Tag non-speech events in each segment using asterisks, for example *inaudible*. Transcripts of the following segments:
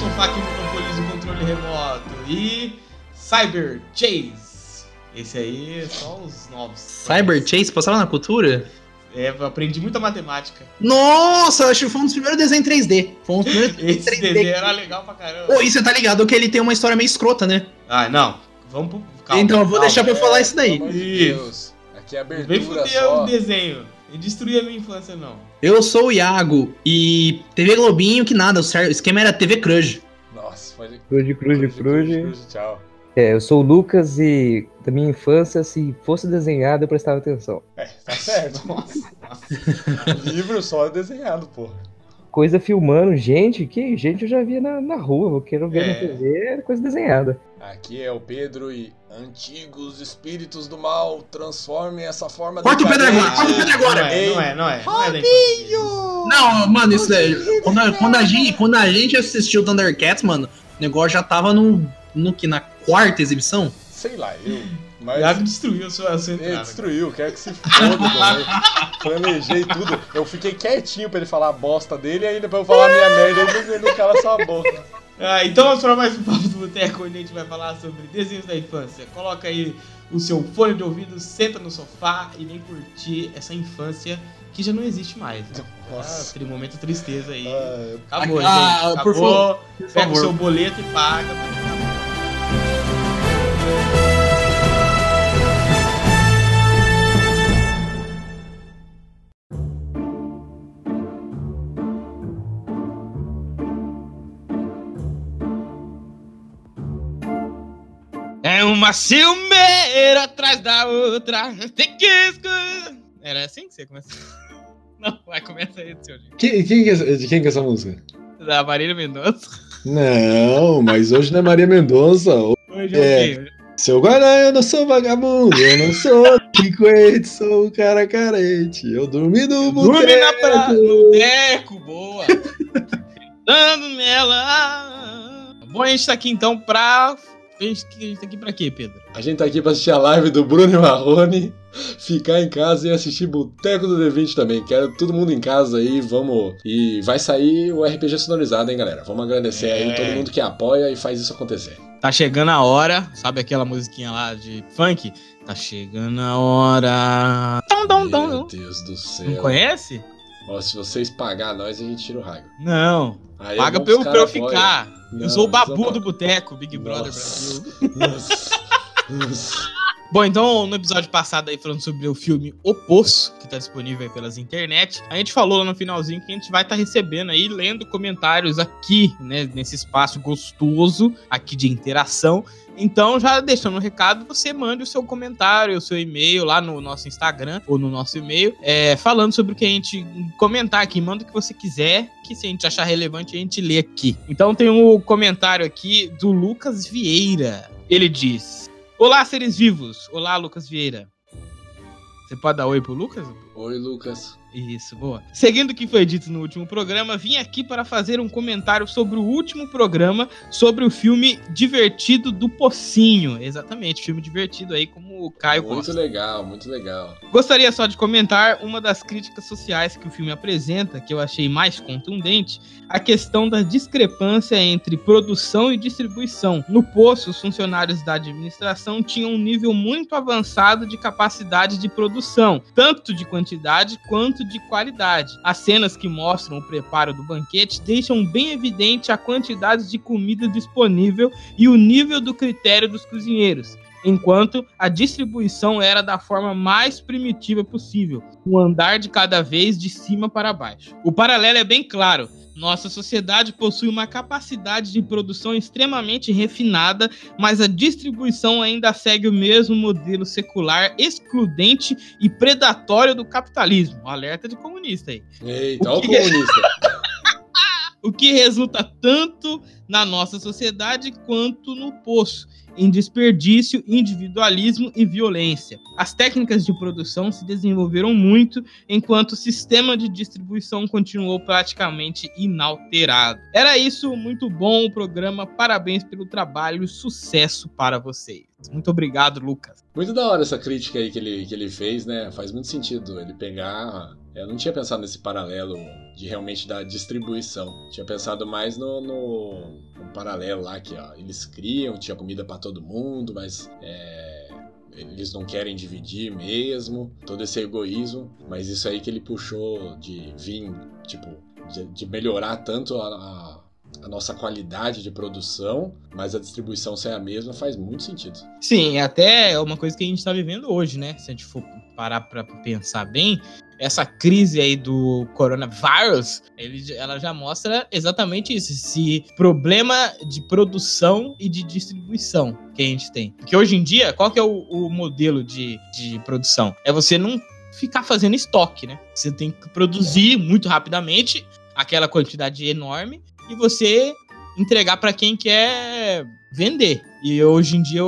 Sofá que monopoliza o controle remoto. E Cyber Chase. Esse aí, só os novos. Cyber Chase, passava na cultura? É, eu aprendi muita matemática. Nossa, acho que foi um dos primeiros desenhos em 3D. Foi um dos primeiros *laughs* Esse 3D. desenho era legal pra caramba. Ô, e você tá ligado que ele tem uma história meio escrota, né? Ah, não. Vamos pro. Calma, então, eu vou calma. deixar pra eu falar isso daí. Isso. Deus. Aqui é Não Vem abertura fuder só. o desenho. E destruir a minha infância, não. Eu sou o Iago e TV Globinho que nada, o esquema era TV Crush. Nossa, pode... Cruze, cruze, cruze. Tchau. É, eu sou o Lucas e da minha infância, se fosse desenhado, eu prestava atenção. É, tá certo. *laughs* Nossa. Livro só é desenhado, porra. Coisa filmando, gente, que gente eu já via na, na rua, eu quero ver É. na TV, era coisa desenhada. Aqui é o Pedro e antigos espíritos do mal transformem essa forma Corta o Pedro agora, corta o Pedro agora. Não é, não é, não é. Não é. Não, mano, isso daí. Quando a, quando, a gente, quando a gente assistiu Thundercats, mano, o negócio já tava no. no que? Na quarta exibição? Sei lá, eu. O Mas Iago destruiu a sua, a sua ele entrada. destruiu, quero que se foda também. Planejei tudo. Eu fiquei quietinho pra ele falar a bosta dele, e aí depois eu falar a minha merda, ele não cala sua boca. Ah, então vamos para mais um papo do Boteco, onde a gente vai falar sobre desenhos da infância. Coloca aí o seu fone de ouvido, senta no sofá e vem curtir essa infância que já não existe mais. Né? Nossa. Ah, um momento de tristeza aí. Ah, Acabou, Ah, gente. por Acabou. favor, Por Pega o favor. seu boleto e paga. É uma ciumeira atrás da outra. Tem que. Era assim que você começou? *laughs* Não, vai, começa aí, seu jeito. Que é, de quem que é essa música? Da Marília Mendonça. Não, mas hoje não é Maria Mendonça. Hoje É. vi. Seu Guará, eu não sou vagabundo, eu não sou delinquente, sou um cara carente. Eu dormi no Dorme na praia, boteco. boteco, boa. *laughs* Dando nela. Bom, a gente tá aqui então pra. A gente a gente tá aqui pra quê, Pedro? A gente tá aqui pra assistir a live do Bruno e Marrone, ficar em casa e assistir Boteco do D20 também. Quero todo mundo em casa aí, vamos. E vai sair o RPG sonorizado, hein, galera? Vamos agradecer É. aí todo mundo que apoia e faz isso acontecer. Tá chegando a hora, sabe aquela musiquinha lá de funk? Tá chegando a hora. Meu. Deus do Não céu. conhece? Ó, se vocês pagar nós, a gente tira o raio. Não. Aí Paga pra eu, pra eu ficar. Não, eu sou o babu do boteco, Big Brother. Brasil. Nossa. Nossa. Bom, então no episódio passado aí falando sobre o filme O Poço, que tá disponível aí pelas internet, a gente falou lá no finalzinho que a gente vai estar recebendo aí, lendo comentários aqui, né, nesse espaço gostoso aqui de interação. Então, já deixando um recado, você mande o seu comentário, o seu e-mail lá no nosso Instagram ou no nosso e-mail, é, falando sobre o que a gente comentar aqui. Manda o que você quiser, que se a gente achar relevante, a gente lê aqui. Então, tem um comentário aqui do Lucas Vieira. Ele diz: Olá, seres vivos. Olá, Lucas Vieira. Você pode dar oi pro Lucas? Oi, Lucas. Isso, boa. Seguindo o que foi dito no último programa, vim aqui para fazer um comentário sobre o último programa, sobre o filme Divertido do Pocinho. Exatamente, filme divertido aí, como o Caio muito gosta. legal, muito legal. Gostaria só de comentar uma das críticas sociais que o filme apresenta, que eu achei mais contundente, a questão da discrepância entre produção e distribuição. No Poço, os funcionários da administração tinham um nível muito avançado de capacidade de produção, tanto de quantidade quanto de qualidade. As cenas que mostram o preparo do banquete deixam bem evidente a quantidade de comida disponível e o nível do critério dos cozinheiros enquanto a distribuição era da forma mais primitiva possível, um andar de cada vez de cima para baixo. O paralelo é bem claro. Nossa sociedade possui uma capacidade de produção extremamente refinada, mas a distribuição ainda segue o mesmo modelo secular, excludente e predatório do capitalismo. Alerta de comunista aí. Eita, O ó o que- comunista. *laughs* O que resulta tanto na nossa sociedade quanto no poço, em desperdício, individualismo e violência. As técnicas de produção se desenvolveram muito, enquanto o sistema de distribuição continuou praticamente inalterado. Era isso, muito bom o programa, parabéns pelo trabalho, sucesso para vocês. Muito obrigado, Lucas. Muito da hora essa crítica aí que ele, que ele fez, né? Faz muito sentido ele pegar. Eu não tinha pensado nesse paralelo de realmente da distribuição. Tinha pensado mais no, no, no paralelo lá que ó, eles criam, tinha comida pra todo mundo, mas é, eles não querem dividir mesmo, todo esse egoísmo. Mas isso aí que ele puxou de vir, tipo, de, de melhorar tanto a, a a nossa qualidade de produção, mas a distribuição ser a mesma faz muito sentido. Sim, até é uma coisa que a gente tá vivendo hoje, né? Se a gente for parar pra pensar bem, essa crise aí do coronavírus, ele, ela já mostra exatamente isso, esse problema de produção e de distribuição que a gente tem. Porque hoje em dia, qual que é o, o modelo de, de produção? É você não ficar fazendo estoque, né? Você tem que produzir muito rapidamente aquela quantidade enorme e você entregar para quem quer vender. E hoje em dia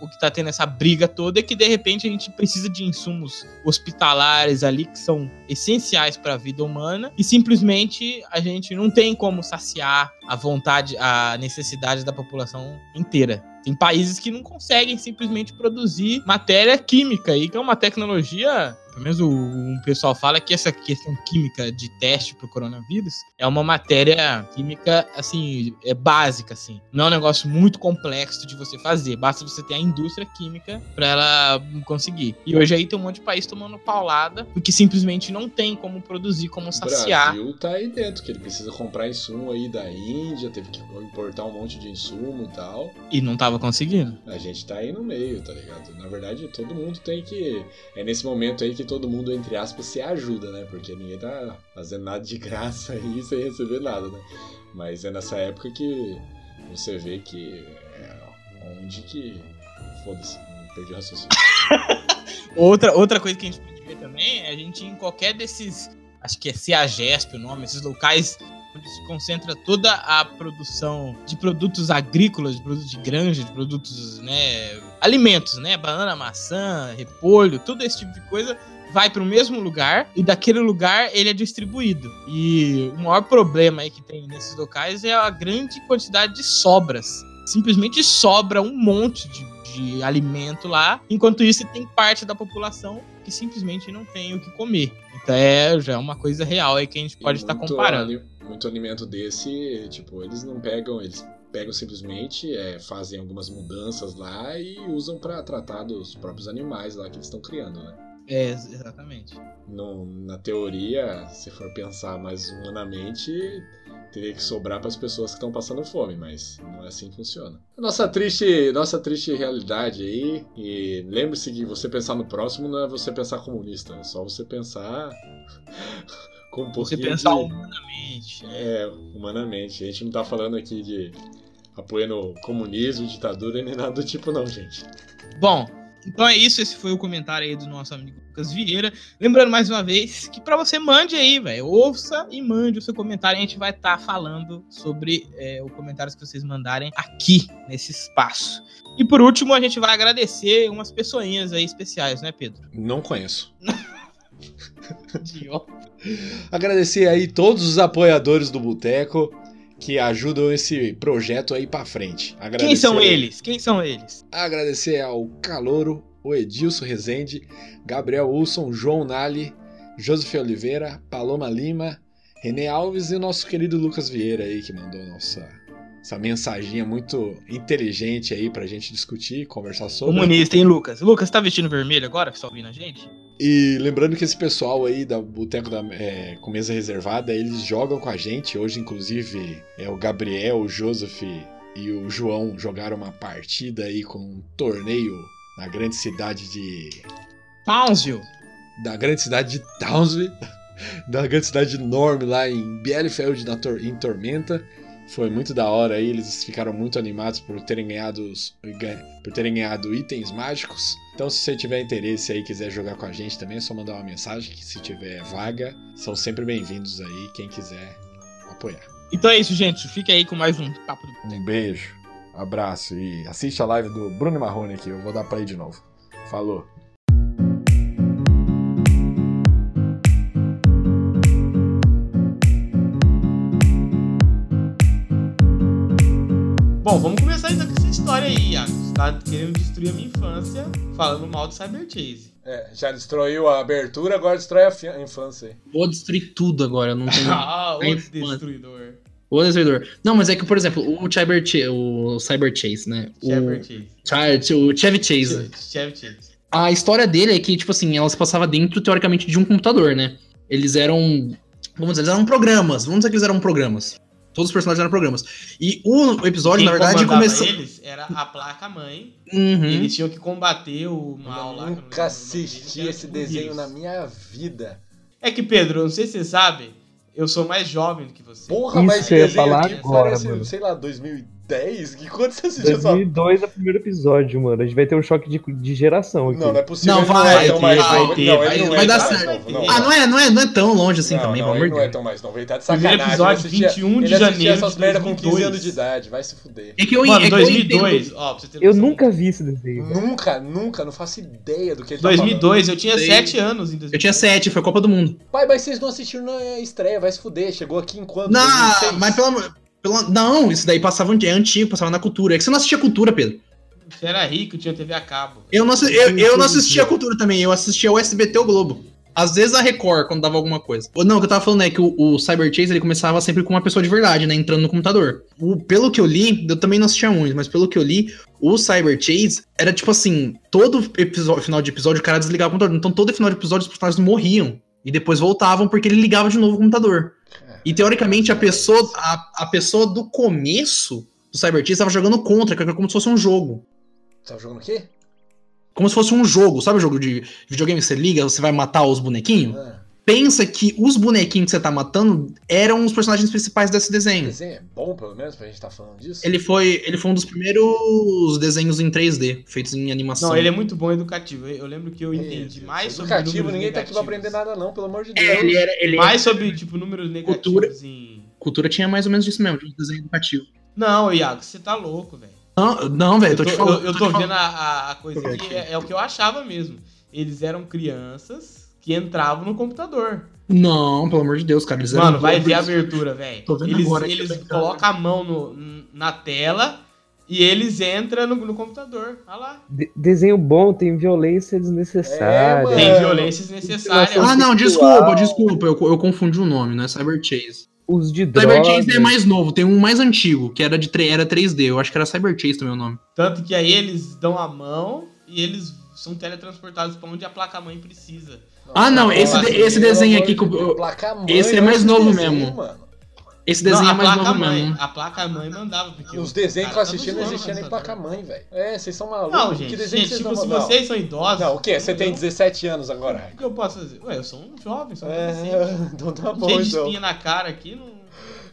o que tá tendo essa briga toda é que de repente a gente precisa de insumos hospitalares ali que são essenciais para a vida humana e simplesmente a gente não tem como saciar a vontade, a necessidade da população inteira. Tem países que não conseguem simplesmente produzir matéria química aí, que é uma tecnologia pelo menos o, o pessoal fala que essa questão química de teste pro coronavírus é uma matéria química, assim, é básica, assim. Não é um negócio muito complexo de você fazer. Basta você ter a indústria química pra ela conseguir. E hoje aí tem um monte de país tomando paulada, porque simplesmente não tem como produzir, como O saciar. Brasil tá aí dentro, que ele precisa comprar insumo aí da Índia, teve que importar um monte de insumo e tal. E não tava conseguindo. A gente tá aí no meio, tá ligado? Na verdade, todo mundo tem que. É nesse momento aí que todo mundo, entre aspas, se ajuda, né? Porque ninguém tá fazendo nada de graça *laughs* aí sem receber nada, né? Mas é nessa época que você vê que é onde que. Foda-se, perdi o raciocínio. *laughs* Outra, outra coisa que a gente pode ver também é a gente em qualquer desses. Acho que é CEAGESP o nome, esses locais onde se concentra toda a produção de produtos agrícolas, de produtos de granja, de produtos, né, alimentos, né, banana, maçã, repolho, tudo esse tipo de coisa vai para o mesmo lugar e daquele lugar ele é distribuído. E o maior problema aí que tem nesses locais é a grande quantidade de sobras. Simplesmente sobra um monte de, de alimento lá, enquanto isso tem parte da população que simplesmente não tem o que comer. Então é já é uma coisa real aí que a gente pode estar muito comparando. muito alimento desse, tipo, eles não pegam, eles pegam simplesmente, é, fazem algumas mudanças lá e usam pra tratar dos próprios animais lá que eles estão criando, né? É, exatamente. No- na teoria, se for pensar mais humanamente, teria que sobrar para as pessoas que estão passando fome, mas não é assim que funciona. Nossa triste, nossa triste realidade aí. E lembre-se que você pensar no próximo não é você pensar comunista, é só você pensar *laughs* com um Você pouquinho pensar de... humanamente. né? É, humanamente. A gente não tá falando aqui de apoiando comunismo, ditadura, nem nada do tipo, não, gente. Bom, então é isso. Esse foi o comentário aí do nosso amigo Lucas Vieira. Lembrando mais uma vez que pra você mande aí, velho. Ouça e mande o seu comentário. A gente vai estar falando sobre é, os comentários que vocês mandarem aqui nesse espaço. E por último, a gente vai agradecer umas pessoinhas aí especiais, né, Pedro? Não conheço. *laughs* Idiota. Agradecer aí todos os apoiadores do Boteco que ajudam esse projeto aí pra frente. Agradecer, Quem são eles? Quem são eles? Agradecer ao Calouro, o Edilson Rezende, Gabriel Wilson, João Nali, Joseph Oliveira, Paloma Lima, René Alves e o nosso querido Lucas Vieira aí que mandou nossa essa mensaginha muito inteligente aí pra gente discutir, conversar sobre. Comunista, hein, Lucas? Lucas, tá vestindo vermelho agora que você tá ouvindo a gente? E lembrando que esse pessoal aí da Boteco da, é, com mesa reservada, eles jogam com a gente. Hoje, inclusive, é o Gabriel, o Joseph e o João jogaram uma partida aí com um torneio na grande cidade de. Townsville. Da grande cidade de Townsville. *laughs* da grande cidade enorme lá em Bielefeld, na Tor- em Tormenta. Foi muito da hora aí, eles ficaram muito animados por terem ganhado, por terem ganhado itens mágicos. Então, se você tiver interesse aí e quiser jogar com a gente também, é só mandar uma mensagem que se tiver vaga, são sempre bem-vindos aí, quem quiser apoiar. Então é isso, gente. Fica aí com mais um Papo do Um beijo, abraço e assiste a live do Bruno Marrone aqui, eu vou dar play de novo. Falou. Bom, vamos começar então com essa história aí, Iago. Você tá querendo destruir a minha infância falando mal do Cyber Chase. É, já destruiu a abertura, agora destrói a infância aí. Vou destruir tudo agora, não tenho. *laughs* Ah, o destruidor. O destruidor. Não, mas é que, por exemplo, o Cyber, Ch- o Cyber Chase, né? Cyber o, Chase. O Chevy Chase. Chevy Chase. A história dele é que, tipo assim, ela se passava dentro, teoricamente, de um computador, né? Eles eram. Vamos dizer, eles eram programas. Vamos dizer que eles eram programas. Todos os personagens eram programas. E o episódio, Quem na verdade, começou. eles era a placa-mãe. Uhum. Eles tinham que combater o mal lá. que eu o Nunca assisti que esse tipo desenho na minha vida. É que, Pedro, não sei se você sabe, eu sou mais jovem do que você. Porra, Isso mas que eu ia desenho falar aqui agora, parece, mano. sei lá, 2010? Que quando você assistiu essa 2002 é o primeiro episódio, mano. A gente vai ter um choque de, de geração aqui. Não, não é possível. Não, vai é tão ter, mais vai ter, não, vai- não vai é dar certo. novo, Ah, não é, não, é, não é tão longe assim não, também, não, pelo amor de não é Deus. tão mais novo. Ele tá de Primeiro sacanagem. episódio, ele assistia, 21 de ele assistia janeiro essas merda com 15 2002. anos de idade. Vai se fuder. É que eu, Mano, é que eu 2002, entendo- ó, pra você ter Eu nunca vi esse desenho. Nunca, nunca, não faço ideia do que ele tá 2002, eu tinha Sei. 7 anos em 2002. Eu tinha sete, foi Copa do Mundo. Pai, mas vocês não assistiram na estreia, vai se fuder. Chegou aqui enquanto? Não, 2006? mas pelo amor. Pelo- Não, isso daí passava é antigo, passava na cultura. É que você não assistia cultura, Pedro. Você era rico, tinha TV a cabo. Eu não, assi- eu, eu não assistia a cultura também, eu assistia o SBT ou Globo. Às vezes a Record, quando dava alguma coisa. Não, o que eu tava falando é que o, o Cyber Chase ele começava sempre com uma pessoa de verdade, né? Entrando no computador. O- pelo que eu li, eu também não assistia muito, mas pelo que eu li, o Cyber Chase era tipo assim: todo episódio, final de episódio o cara desligava o computador. Então todo final de episódio os personagens morriam. E depois voltavam porque ele ligava de novo o computador. E teoricamente a pessoa, a, a pessoa do começo do Cyber Chase estava jogando contra, que era como se fosse um jogo. Tava jogando o quê? Como se fosse um jogo, sabe o jogo de videogame? Você liga, você vai matar os bonequinhos? Ah, Pensa que os bonequinhos que você tá matando eram os personagens principais desse o desenho. desenho é bom, pelo menos, pra gente tá falando disso? Ele foi, ele foi um dos primeiros desenhos em 3D, feitos em animação. Não, ele é muito bom e educativo. Eu lembro que eu entendi mais sobre Educativo, números ninguém tá aqui pra negativos. aprender nada não, pelo amor de Deus. É, ele era, ele Mais sobre, tipo, números negativos Cultura. em... Cultura tinha mais ou menos isso mesmo, de um desenho educativo. Não, Iago, você tá louco, velho. Não, não velho, Eu tô, tô, te falando. eu, eu tô tô vendo a, a- coisa aqui. é, é o que eu achava mesmo. Eles eram crianças que entravam no computador. Não, pelo amor de Deus, cara. Eles Mano, vai ver a abertura, velho. Eles, eles vendo. colocam a mão no- na tela e eles entram no, no computador. Olha lá. De- desenho bom tem violência desnecessária. É, Tem violência desnecessária. Ah, não, Sexual. desculpa, desculpa. Eu, eu confundi o nome, não é Cyber Chase. Os de Cyber drogas. Chase é mais novo, tem um mais antigo, que era de era 3D. Eu acho que era Cyber Chase também o nome. Tanto que aí eles dão a mão e eles são teletransportados pra onde a placa-mãe precisa. Ah, não, esse de- esse desenho aqui. que esse é mais novo desenho, mesmo. Mano. Esse desenho não, é mais novo placa-mãe, mesmo. a placa-mãe mandava. Porque Os desenhos que eu cara assisti tava não existia nem computador. placa-mãe, velho. É, vocês são malucos. Não, que gente, desenho gente vocês tipo, não se vocês são idosos... Não, o quê? Você tem 17 anos agora. O que eu posso fazer? Ué, eu sou um jovem, sou um É, adolescente. *laughs* então tá bom, Cheio de então. espinha na cara aqui, não...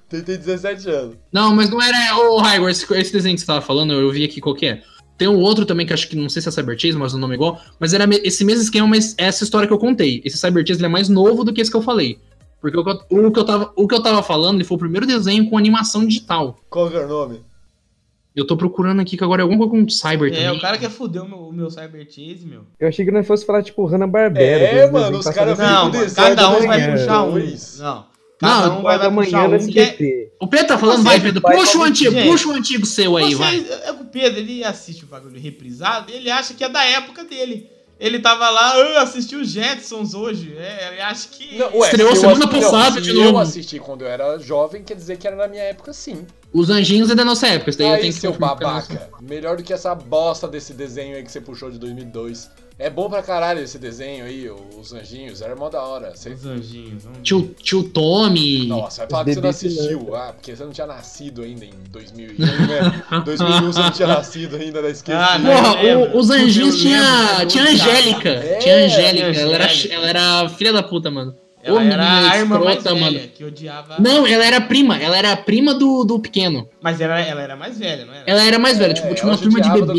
Tem, tem 17 anos. Não, mas não era. Ô, Raigor, esse, esse desenho que você tava falando, eu vi aqui qual que é. Tem um outro também que acho que não sei se é Cyber Chase, mas o nome é igual. Mas era esse mesmo esquema, mas é essa história que eu contei. Esse Cyber Chase ele é mais novo do que esse que eu falei. Porque o que eu, o que eu, tava, o que eu tava falando ele foi o primeiro desenho com animação digital. Qual que é o nome? Eu tô procurando aqui que agora é alguma coisa com Cyber É, também. o cara quer foder o meu, o meu Cyber Chase, meu. Eu achei que não fosse falar, tipo, Hanna-Barbera. É, mano, os caras Não, mano, cada um vai puxar um. dois. Não, cada Não, um vai, vai da puxar manhã no um que é... O Pedro tá falando, vai, Pedro. vai Puxa o antigo, Gente, puxa o antigo seu aí, vai. É, o Pedro, ele assiste o bagulho reprisado e ele acha que é da época dele. Ele tava lá, eu assisti os Jetsons hoje. É, ele acha que. Não, ué, Estreou se eu semana passada se de eu novo. assisti quando eu era jovem, quer dizer que era na minha época sim. Os anjinhos é da nossa época. Isso daí eu Aí, tenho que seu é babaca. Melhor do que essa bosta desse desenho aí que você puxou de 2002. É bom pra caralho esse desenho aí, os anjinhos. Era mó da hora. Você... Os anjinhos. vamos. Tio, tio Tommy. Nossa, vai falar Os que você não assistiu. Ah, porque você não tinha nascido ainda em 2001, né? *laughs* 2001 você não tinha nascido ainda, né? Esqueci. Ah, não. Porra, os anjinhos tinha, tinha. Angélica. É, tinha Angélica. tinha Ela era, Angélica. ela era filha da puta, mano. Ela Ô, era a irmã mais velha, mano. que odiava. Não, ela era prima. Ela era prima do, do pequeno. Mas ela, ela era mais velha, não era? Ela era mais velha. É, tipo, tinha uma ela turma de bebê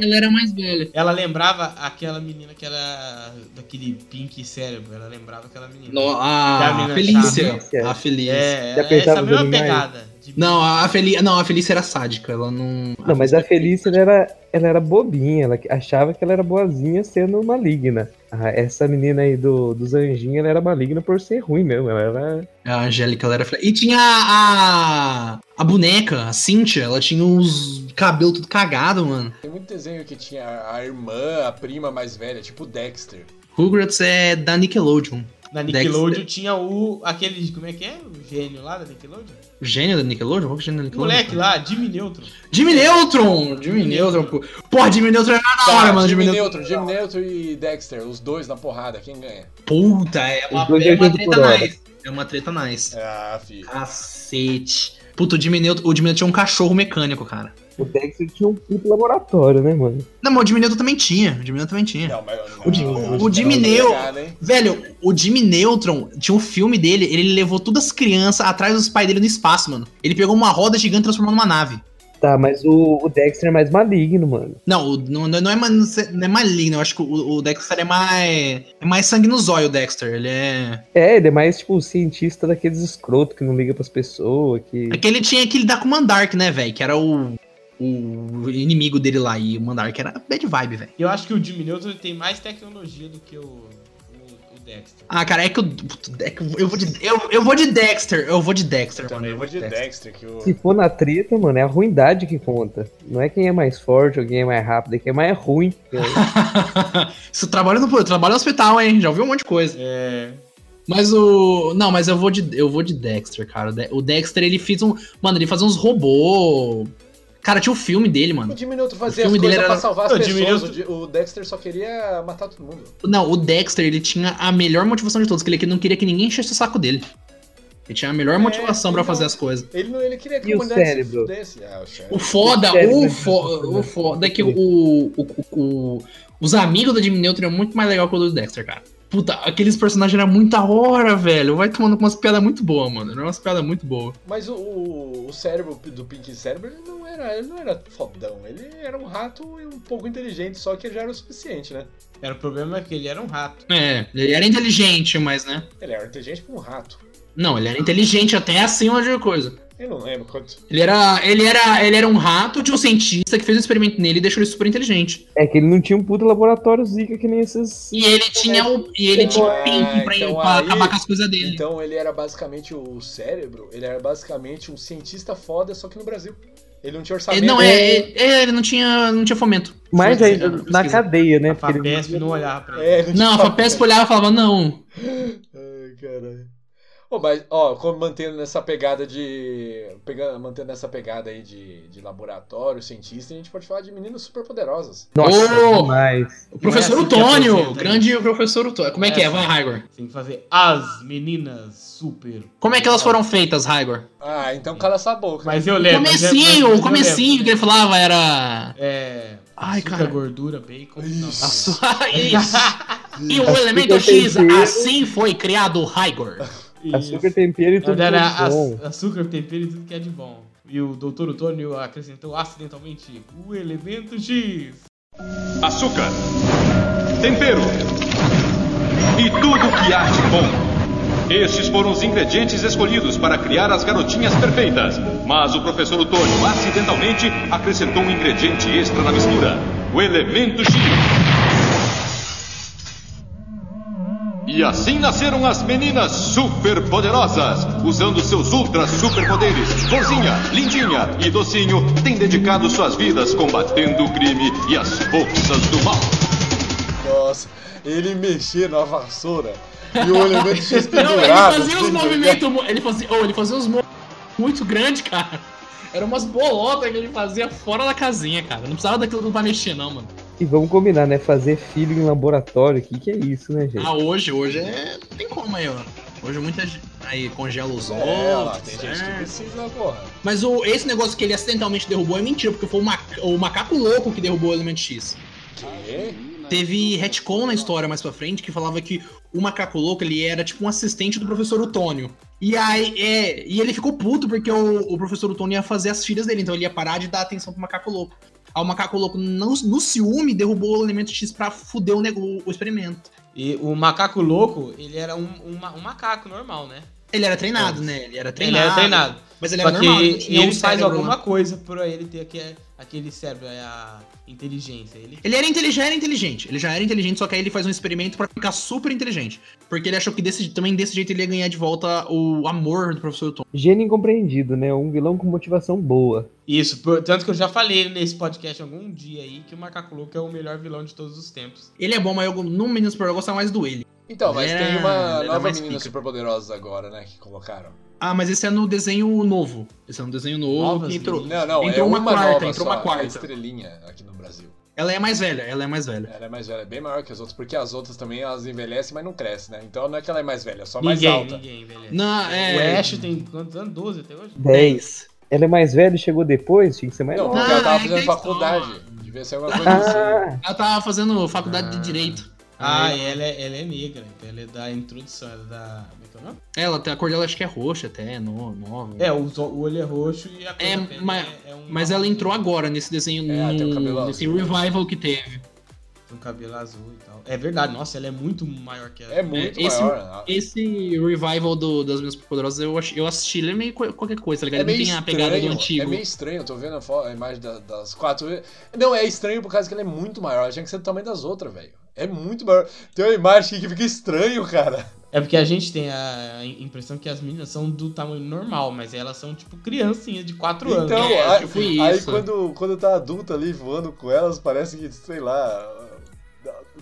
e ela era mais velha. Ela lembrava aquela menina que era daquele pink cérebro. Ela lembrava aquela menina. No, Que a a menina Felícia. chata. A Felícia. É, é essa mesma pegada. Não, a Felícia. Não, a Felícia era sádica. Ela não. Não, mas a Felícia ela era, ela era bobinha, ela achava que ela era boazinha sendo maligna. Ah, essa menina aí do, dos anjinhos, ela era maligna por ser ruim mesmo. Ela era. A Angélica, ela era. E tinha a. A boneca, a Cynthia. Ela tinha os cabelos tudo cagado, mano. Tem muito desenho que tinha a irmã, a prima mais velha, tipo Dexter. Rugrats é da Nickelodeon. Na Nickelodeon tinha o. aquele. Como é que é? O gênio lá da Nickelodeon? O gênio da Nickelodeon? Qual que é o gênio da Nickelodeon? moleque lá, Jimmy Neutron. Jimmy Neutron! Jimmy Neutron, pô. Porra, Jimmy Neutron era da hora, mano. Jimmy Jimmy Neutron, Neutron. Jimmy Neutron e Dexter, os dois na porrada, quem ganha? Puta, é uma, é uma treta nice. É uma treta nice. Ah, filho. Cacete. Puta, o Jimmy Neutron, o Jimmy Neutron tinha um cachorro mecânico, cara. O Dexter tinha um puto laboratório, né, mano? Não, mas o Jimmy Neutron também tinha. O Jimmy Neutron também tinha. Não, mas O Jimmy- não, o Jimmy não, Neu- pegada, hein? Velho, o Jimmy Neutron tinha um filme dele, ele levou todas as crianças atrás dos pais dele no espaço, mano. Ele pegou uma roda gigante e transformou numa nave. Tá, mas o, o Dexter é mais maligno, mano. Não, não, não, é, ma- não é maligno, eu acho que o, o Dexter é mais. É mais sangue no zóio, o Dexter. Ele é. É, ele é mais tipo o cientista daqueles escroto que não liga pras pessoas, que. É que ele tinha aquele da com o Mandark, né, velho? Que era o. O inimigo dele lá. E o Mandark era bad vibe, velho. Eu acho que o Jimmy Neutron tem mais tecnologia do que o, o, o Dexter. Ah, cara, é que eu. é que eu vou de. Eu, eu vou de Dexter. Eu vou de Dexter, mano. Também Eu vou de Dexter, que o. Se for na treta, mano, é a ruindade que conta. Não é quem é mais forte ou quem é mais rápido, é quem é mais ruim. *laughs* Você trabalha no, eu trabalho no hospital, hein? Já ouviu um monte de coisa. É. Mas o. Não, mas eu vou de. Eu vou de Dexter, cara. O Dexter, ele fez um. Mano, ele fazia uns robôs. Cara, tinha o filme dele, mano. O Jimmy Neutron O fazia as filme coisas dele era- pra salvar as o pessoas. O O Dexter só queria matar todo mundo. Não, o Dexter, ele tinha a melhor motivação de todos, que ele não queria que ninguém enchesse o saco dele. Ele tinha a melhor motivação pra então- fazer as coisas. Ele, não, ele queria que E o se cérebro? fudesse. Ah, o cérebro. O foda, O cérebro, o, né? fo o foda é que o, o, o- o- os amigos do Jimmy Neutron é muito mais legal que o do Dexter, cara. Puta, aqueles personagens eram muito da hora, velho. Vai tomando com umas piadas muito boas, mano. Eram umas piadas muito boas. Mas o, o, o cérebro do Pink Cérebro, ele não, era, ele não era fodão. Ele era um rato e um pouco inteligente, só que já era o suficiente, né? Era o problema é que ele era um rato. É, ele era inteligente, mas né. Ele era inteligente como um rato. Não, ele era inteligente até acima de coisa. Eu não lembro quanto. Ele era, ele era, ele era um rato de um cientista que fez um experimento nele e deixou ele super inteligente. É que ele não tinha um puto laboratório zica que nem esses. E ele tinha o, e ele tinha o Ah, pink pra, então pra aí- acabar com as coisas dele. Então ele era basicamente o cérebro, ele era basicamente um cientista foda, só que no Brasil. Ele não tinha Ele orçamento. não é, é, ele não tinha, não tinha fomento. Pesquisa, ainda na pesquisa. cadeia, né? A ele- Fabesp não olhava pra ele. É, ele Não, a tinha- FAPESP olhava e falava, não. *laughs* Ai, caralho. Ô, mas, ó, como mantendo nessa pegada de. Pegando, mantendo nessa pegada aí de, de laboratório, cientista, a gente pode falar de meninas super poderosas. Nossa, Ô! demais. O professor é Otônio, grande professor Otônio. Como é, É que é? Vai, Raigor. Tem que fazer as meninas super. Como é que elas foram feitas, Raigor? Ah, então cala essa boca. Mas eu lembro. mas mas- Comecinho, mas o comecinho que ele falava era... É. Ai, açúcar, cara. gordura, bacon. Não. Isso. *laughs* Isso. E o elemento X, assim foi criado o Raigor. Açúcar, tempero e tudo que é era bom. aç- açúcar, tempero e tudo que é de bom. E o Dr. Otônio acrescentou acidentalmente o elemento X. açúcar, tempero e tudo que há de bom. Estes foram os ingredientes escolhidos para criar as garotinhas perfeitas. Mas o professor Otônio acidentalmente acrescentou um ingrediente extra na mistura: o elemento X. E assim nasceram as meninas superpoderosas. Usando seus ultra superpoderes, Florzinha, Lindinha e Docinho têm dedicado suas vidas combatendo o crime e as forças do mal. Nossa, ele mexia na vassoura e o *laughs* elemento X Não, ele pendurado. fazia uns assim, movimentos. mu- Ele fazia, oh, ele fazia uns movimentos muito grandes, cara. Era umas bolotas que ele fazia fora da casinha, cara. Não precisava daquilo pra mexer, não, mano. E vamos combinar, né? Fazer filho em laboratório, o que, que é isso, né, gente? Ah, hoje, hoje é. Não tem como aí, ó. Hoje muita gente. Aí congela os ovos. É, tem gente que certo? precisa, porra. Mas o, esse negócio que ele acidentalmente derrubou é mentira, porque foi o, maca- o macaco louco que derrubou o elemento X. Quê? teve retcon na história mais pra frente que falava que o macaco louco ele era tipo um assistente do professor Otônio. E aí, é, e ele ficou puto porque o, o professor Otônio ia fazer as filhas dele, então ele ia parar de dar atenção pro macaco louco. Aí o macaco louco, no, no ciúme, derrubou o elemento X pra fuder o, o, o experimento. E o macaco louco, ele era um, um, um macaco normal, né? Ele era treinado, né? Ele era Ele treinado. era treinado. Mas ele Só era normal, ele ele faz alguma lá. coisa pra ele ter aquele, aquele cérebro, é a inteligência. Ele... Ele era inteligente, já era inteligente. Ele já era inteligente, só que aí ele faz um experimento pra ficar super inteligente. Porque ele achou que desse, também desse jeito ele ia ganhar de volta o amor do professor Tom. Gênio incompreendido, né? Um vilão com motivação boa. Isso, por- tanto que eu já falei nesse podcast algum dia aí que o Macaco Louco é o melhor vilão de todos os tempos. Ele é bom, mas eu, no Meninos Super eu gostava mais do ele. Então, mas Ele tem uma nova menina pica. super poderosa agora, né? Que colocaram. Ah, mas esse é no desenho novo. Esse é no desenho novo Novas que entrou. Não, não, entrou é uma, uma, quarta, nova entrou só, uma é quarta. a estrelinha aqui no Brasil. Ela é mais velha, ela é mais velha. Ela é mais velha, é bem maior que as outras, porque as outras também elas envelhecem, mas não crescem, né? Então não é que ela é mais velha, é só mais ninguém, alta. ninguém, velho. Não, é... O Ash tem quantos anos? 12 até hoje? 10. Ela é mais velha e chegou depois? Tinha que ser mais Não, nova. porque ela tava é fazendo que faculdade. Devia ser alguma coisa assim. Ah, Ela tava fazendo faculdade Ah. de Direito. Ah, e ela é, ela é negra, então ela é da introdução, ela é da. Como é é? Ela tem a cor dela, acho que é roxa até, no- nova. É, o, o olho é roxo e a cor É, mas- é, é um Mas ela entrou agora nesse desenho, É, tem no, nesse azul. revival que teve. Com cabelo azul e tal. É verdade, nossa, ela é muito maior que ela. É muito esse- maior. Esse revival do- das minhas poderosas eu, eu assisti, ele é meio qualquer coisa, tá ligado? É não meio tem a pegada do estranho, antigo. é meio estranho, eu tô vendo a, a imagem da- das quatro. Não, é estranho por causa que ela é muito maior, ela tinha que ser do tamanho das outras, velho. É muito maior. Tem uma imagem aqui que fica estranho, cara. É porque a gente tem a impressão que as meninas são do tamanho normal, mas elas são tipo criancinhas de 4 anos. Então, É, aí, tipo aí isso. quando, quando tá adulta ali voando com elas, parece que, sei lá.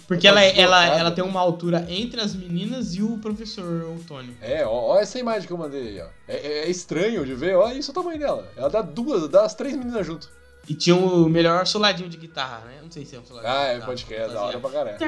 Porque ela, é- ela, deslocada. ela tem uma altura entre as meninas e o professor Antônio. É, ó, ó essa imagem que eu mandei aí, ó. É, é- é estranho de ver, olha isso o tamanho dela. Ela dá duas, dá as três meninas junto. E tinha o melhor soladinho de guitarra, né? Não sei se é um soladinho Ah, de é, guitarra. pode crer, é da hora pra caralho.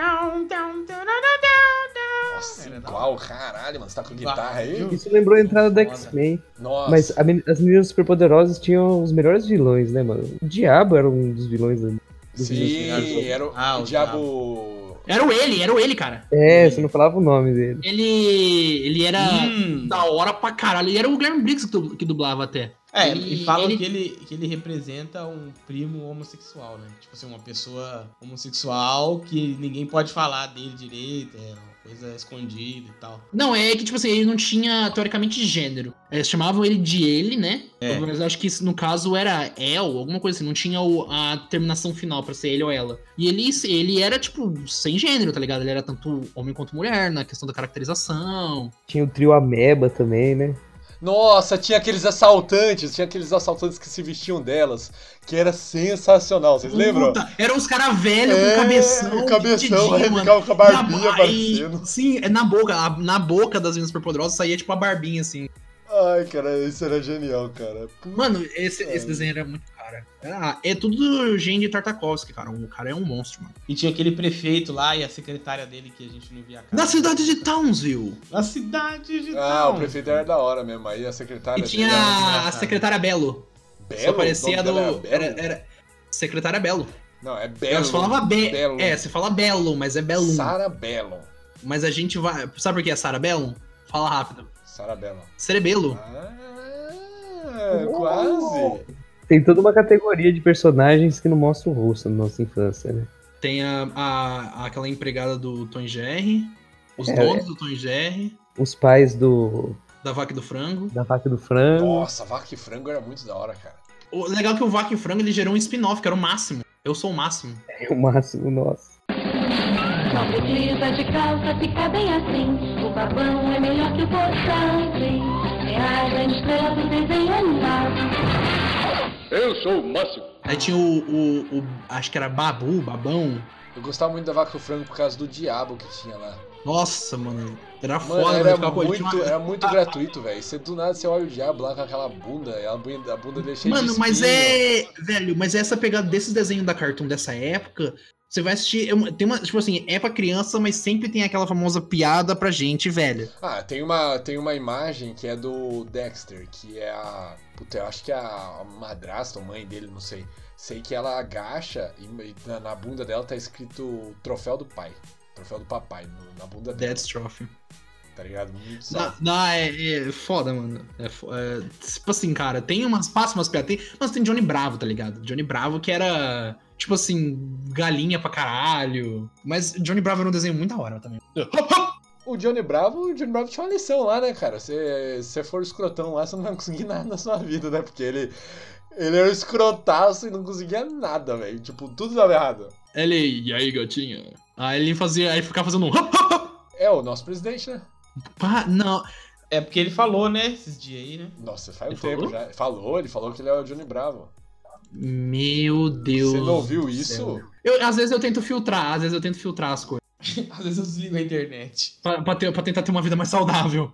Nossa, Era da igual, caralho, mano. Você tá com guitarra aí? isso lembrou a entrada do Foda. X-Men. Nossa. Mas a men- as meninas superpoderosas tinham os melhores vilões, né, mano? O Diabo era um dos vilões. da- dos vilões. Sim, era o, Ah, o o diabo. Era o ele, era o ele, cara. É, você não falava o nome dele. Ele. Ele era Hum. da hora pra caralho. Ele era o Guilherme Briggs que dublava até. É, Ele- e falam ele- que, ele, que ele representa um primo homossexual, né? Tipo assim, uma pessoa homossexual que ninguém pode falar dele direito, é uma coisa escondida e tal. Não, é que, tipo assim, ele não tinha, teoricamente, gênero. Eles chamavam ele de ele, né? É. Mas eu acho que isso, no caso era El, alguma coisa assim. Não tinha o- a terminação final pra ser ele ou ela. E ele, ele era, tipo, sem gênero, tá ligado? Ele era tanto homem quanto mulher, na questão da caracterização. Tinha o trio Ameba também, né? Nossa, tinha aqueles assaltantes, tinha aqueles assaltantes que se vestiam delas, que era sensacional, vocês lembram? Puta, eram uns caras velhos É, com cabeção. o cabeção, aí ficava com a barbinha E a- aparecendo. e- Sim, é na boca. a- na boca das meninas superpoderosas saía, tipo, a barbinha, assim. Ai, cara, isso era genial, cara. Puta. Mano, esse, esse desenho era muito cara. Ah, é tudo do Gen de Tartakovsky, cara. O cara é um monstro, mano. E tinha aquele prefeito lá e a secretária dele que a gente não via a cara. Na cidade de Townsville. Na cidade de Ah, Town. o prefeito era da hora mesmo, aí a secretária E tinha a engraçado. secretária Belo. Belo, Só parecia do. era Era, era- Secretária Belo. Não, é Belo. Ela falava Be... Belo. É, você fala Belo, mas é Belo. Sara Belo. Mas a gente vai. Sabe por que é Sarah Belo? Fala rápido. Sara Belo. Cerebelo. Ah, quase. Tem toda uma categoria de personagens que não mostram o rosto na nossa infância, né? Tem a, a- aquela empregada do Tom Jerry. Os É. donos do Tom Jerry. Os pais do Da vaca e do frango. da vaca e do frango. Nossa, vaca e frango era muito da hora, cara. O legal é que o Vaca e Frango ele gerou um spin-off, que era o máximo. Eu sou o máximo. É o máximo nosso. Não precisa de calça, fica bem assim. O babão é melhor que o poçante. Reais a estrela do desenho animado. Eu sou o Máximo. Aí tinha o, o, o- Acho que era Babu, Babão. Eu gostava muito da vaca e o frango por causa do diabo que tinha lá. Nossa, mano. Era Mano, foda, era muito, uma- era muito gratuito, velho. Você do nada você olha o diabo lá com aquela bunda, e a bunda, a bunda dele é Mano, de mas é. Velho, mas essa pegada desses desenhos da Cartoon dessa época Você vai assistir. é Tem uma. Tipo assim, é pra criança, mas sempre tem aquela famosa piada pra gente, velho. Ah, tem uma, tem uma imagem que é do Dexter, que é a. Puta, eu acho que é a madrasta ou mãe dele, não sei. Sei que ela agacha e na, bunda dela tá escrito troféu do pai. Troféu do papai, na bunda dela. Death Trophy. Tá ligado? Muito Não, não, é, é foda, mano. É, é, tipo assim, cara, tem umas. Passa umas piadas. Tem, mas tem Johnny Bravo, tá ligado? Johnny Bravo que era. Tipo assim, galinha pra caralho. Mas Johnny Bravo era um desenho muito da hora também. *laughs* O Johnny Bravo, o Johnny Bravo tinha uma lição lá, né, cara? Se você for escrotão lá, você não vai conseguir nada na sua vida, né? Porque ele. Ele era um escrotaço e não conseguia nada, velho. Tipo, tudo dava errado. Ele, e aí, gatinha? Aí ele fazia. Aí ficava fazendo um. *laughs* É o nosso presidente, né? Pá, não. É porque ele falou, né, esses dias aí, né? Nossa, faz um Ele tempo falou? já. Falou, ele falou que ele é o Johnny Bravo. Meu Deus. Você não ouviu isso? Eu, às vezes eu tento filtrar, às vezes eu tento filtrar as coisas. *laughs* Às vezes eu desligo a internet. Pra, pra ter- pra tentar ter uma vida mais saudável.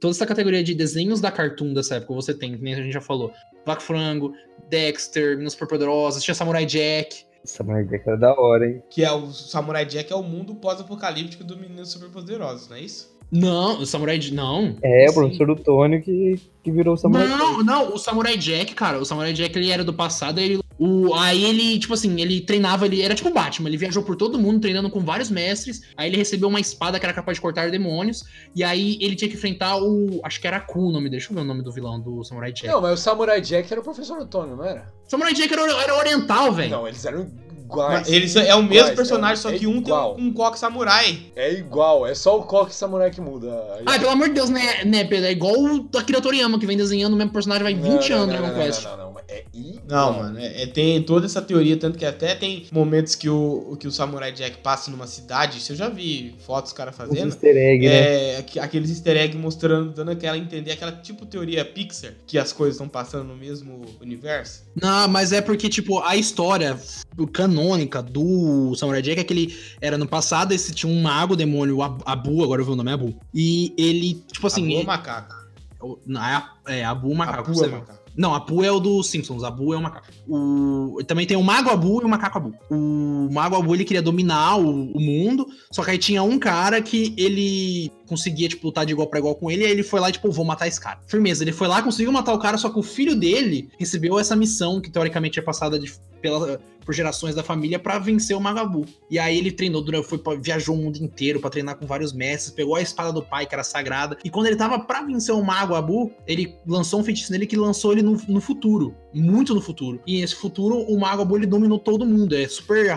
Toda essa categoria de desenhos da Cartoon dessa época você tem, que nem a gente já falou. Black Frango, Dexter, Minas Superpoderosas, tinha Samurai Jack. Samurai Jack era da hora, hein? Que é o Samurai Jack é o mundo pós-apocalíptico do Meninos Superpoderosos, não é isso? Não, o Samurai Jack. Não. É, o professor do Tônio que, que virou o Samurai Não, Jack. não, o Samurai Jack, cara, o Samurai Jack ele era do passado, ele, o, aí ele, tipo assim, ele treinava, ele era tipo o Batman, ele viajou por todo mundo treinando com vários mestres, aí ele recebeu uma espada que era capaz de cortar demônios, e aí ele tinha que enfrentar o, acho que era Ku o nome dele, deixa eu ver o nome do vilão do Samurai Jack. Não, mas o Samurai Jack era o professor Antônio, não era? Samurai Jack era, era oriental, velho. Não, eles eram iguais. Ele é o mesmo Iguais, personagem, é- só é que um igual. tem um, um coque samurai. É igual, é só o coque samurai que muda. Ai, pelo amor de Deus, né, né, Pedro? É igual o Akira Toriyama, que vem desenhando o mesmo personagem vai 20 Não, não, anos no não, Dragon não, Quest. Não, não, não, é igual. Não, mano, é, é- tem toda essa teoria, tanto que até tem momentos que o, que o Samurai Jack passa numa cidade, isso eu já vi fotos dos caras Os fazendo. easter egg, né? É, aqu- aqueles easter egg mostrando, dando aquela entender, aquela tipo teoria Pixar, que as coisas estão passando no mesmo universo. Não, mas é porque, tipo, a história canônica do Samurai Jack é que ele era no passado, esse tinha um mago, demônio, Abu, agora eu vi o nome, Abu. E ele, tipo assim. Abu é macaco. é, é Abu macaco. Abu é macaco. Não, Abu é o dos Simpsons, Abu é o macaco. O... Também tem o Mago Abu e o Macaco Abu. O Mago Abu, ele queria dominar o, o mundo, só que aí tinha um cara que ele conseguia, tipo, lutar de igual pra igual com ele, e aí ele foi lá e, tipo, vou matar esse cara. Firmeza, ele foi lá, conseguiu matar o cara, só que o filho dele recebeu essa missão, que teoricamente é passada de- pela, por gerações da família, pra vencer o Mago Abu. E aí ele treinou, foi, viajou o mundo inteiro pra treinar com vários mestres, pegou a espada do pai, que era sagrada, e quando ele tava pra vencer o Mago Abu, ele lançou um feitiço nele que lançou ele no, no futuro, muito no futuro. E nesse futuro, o Mago Abu, ele dominou todo mundo, é super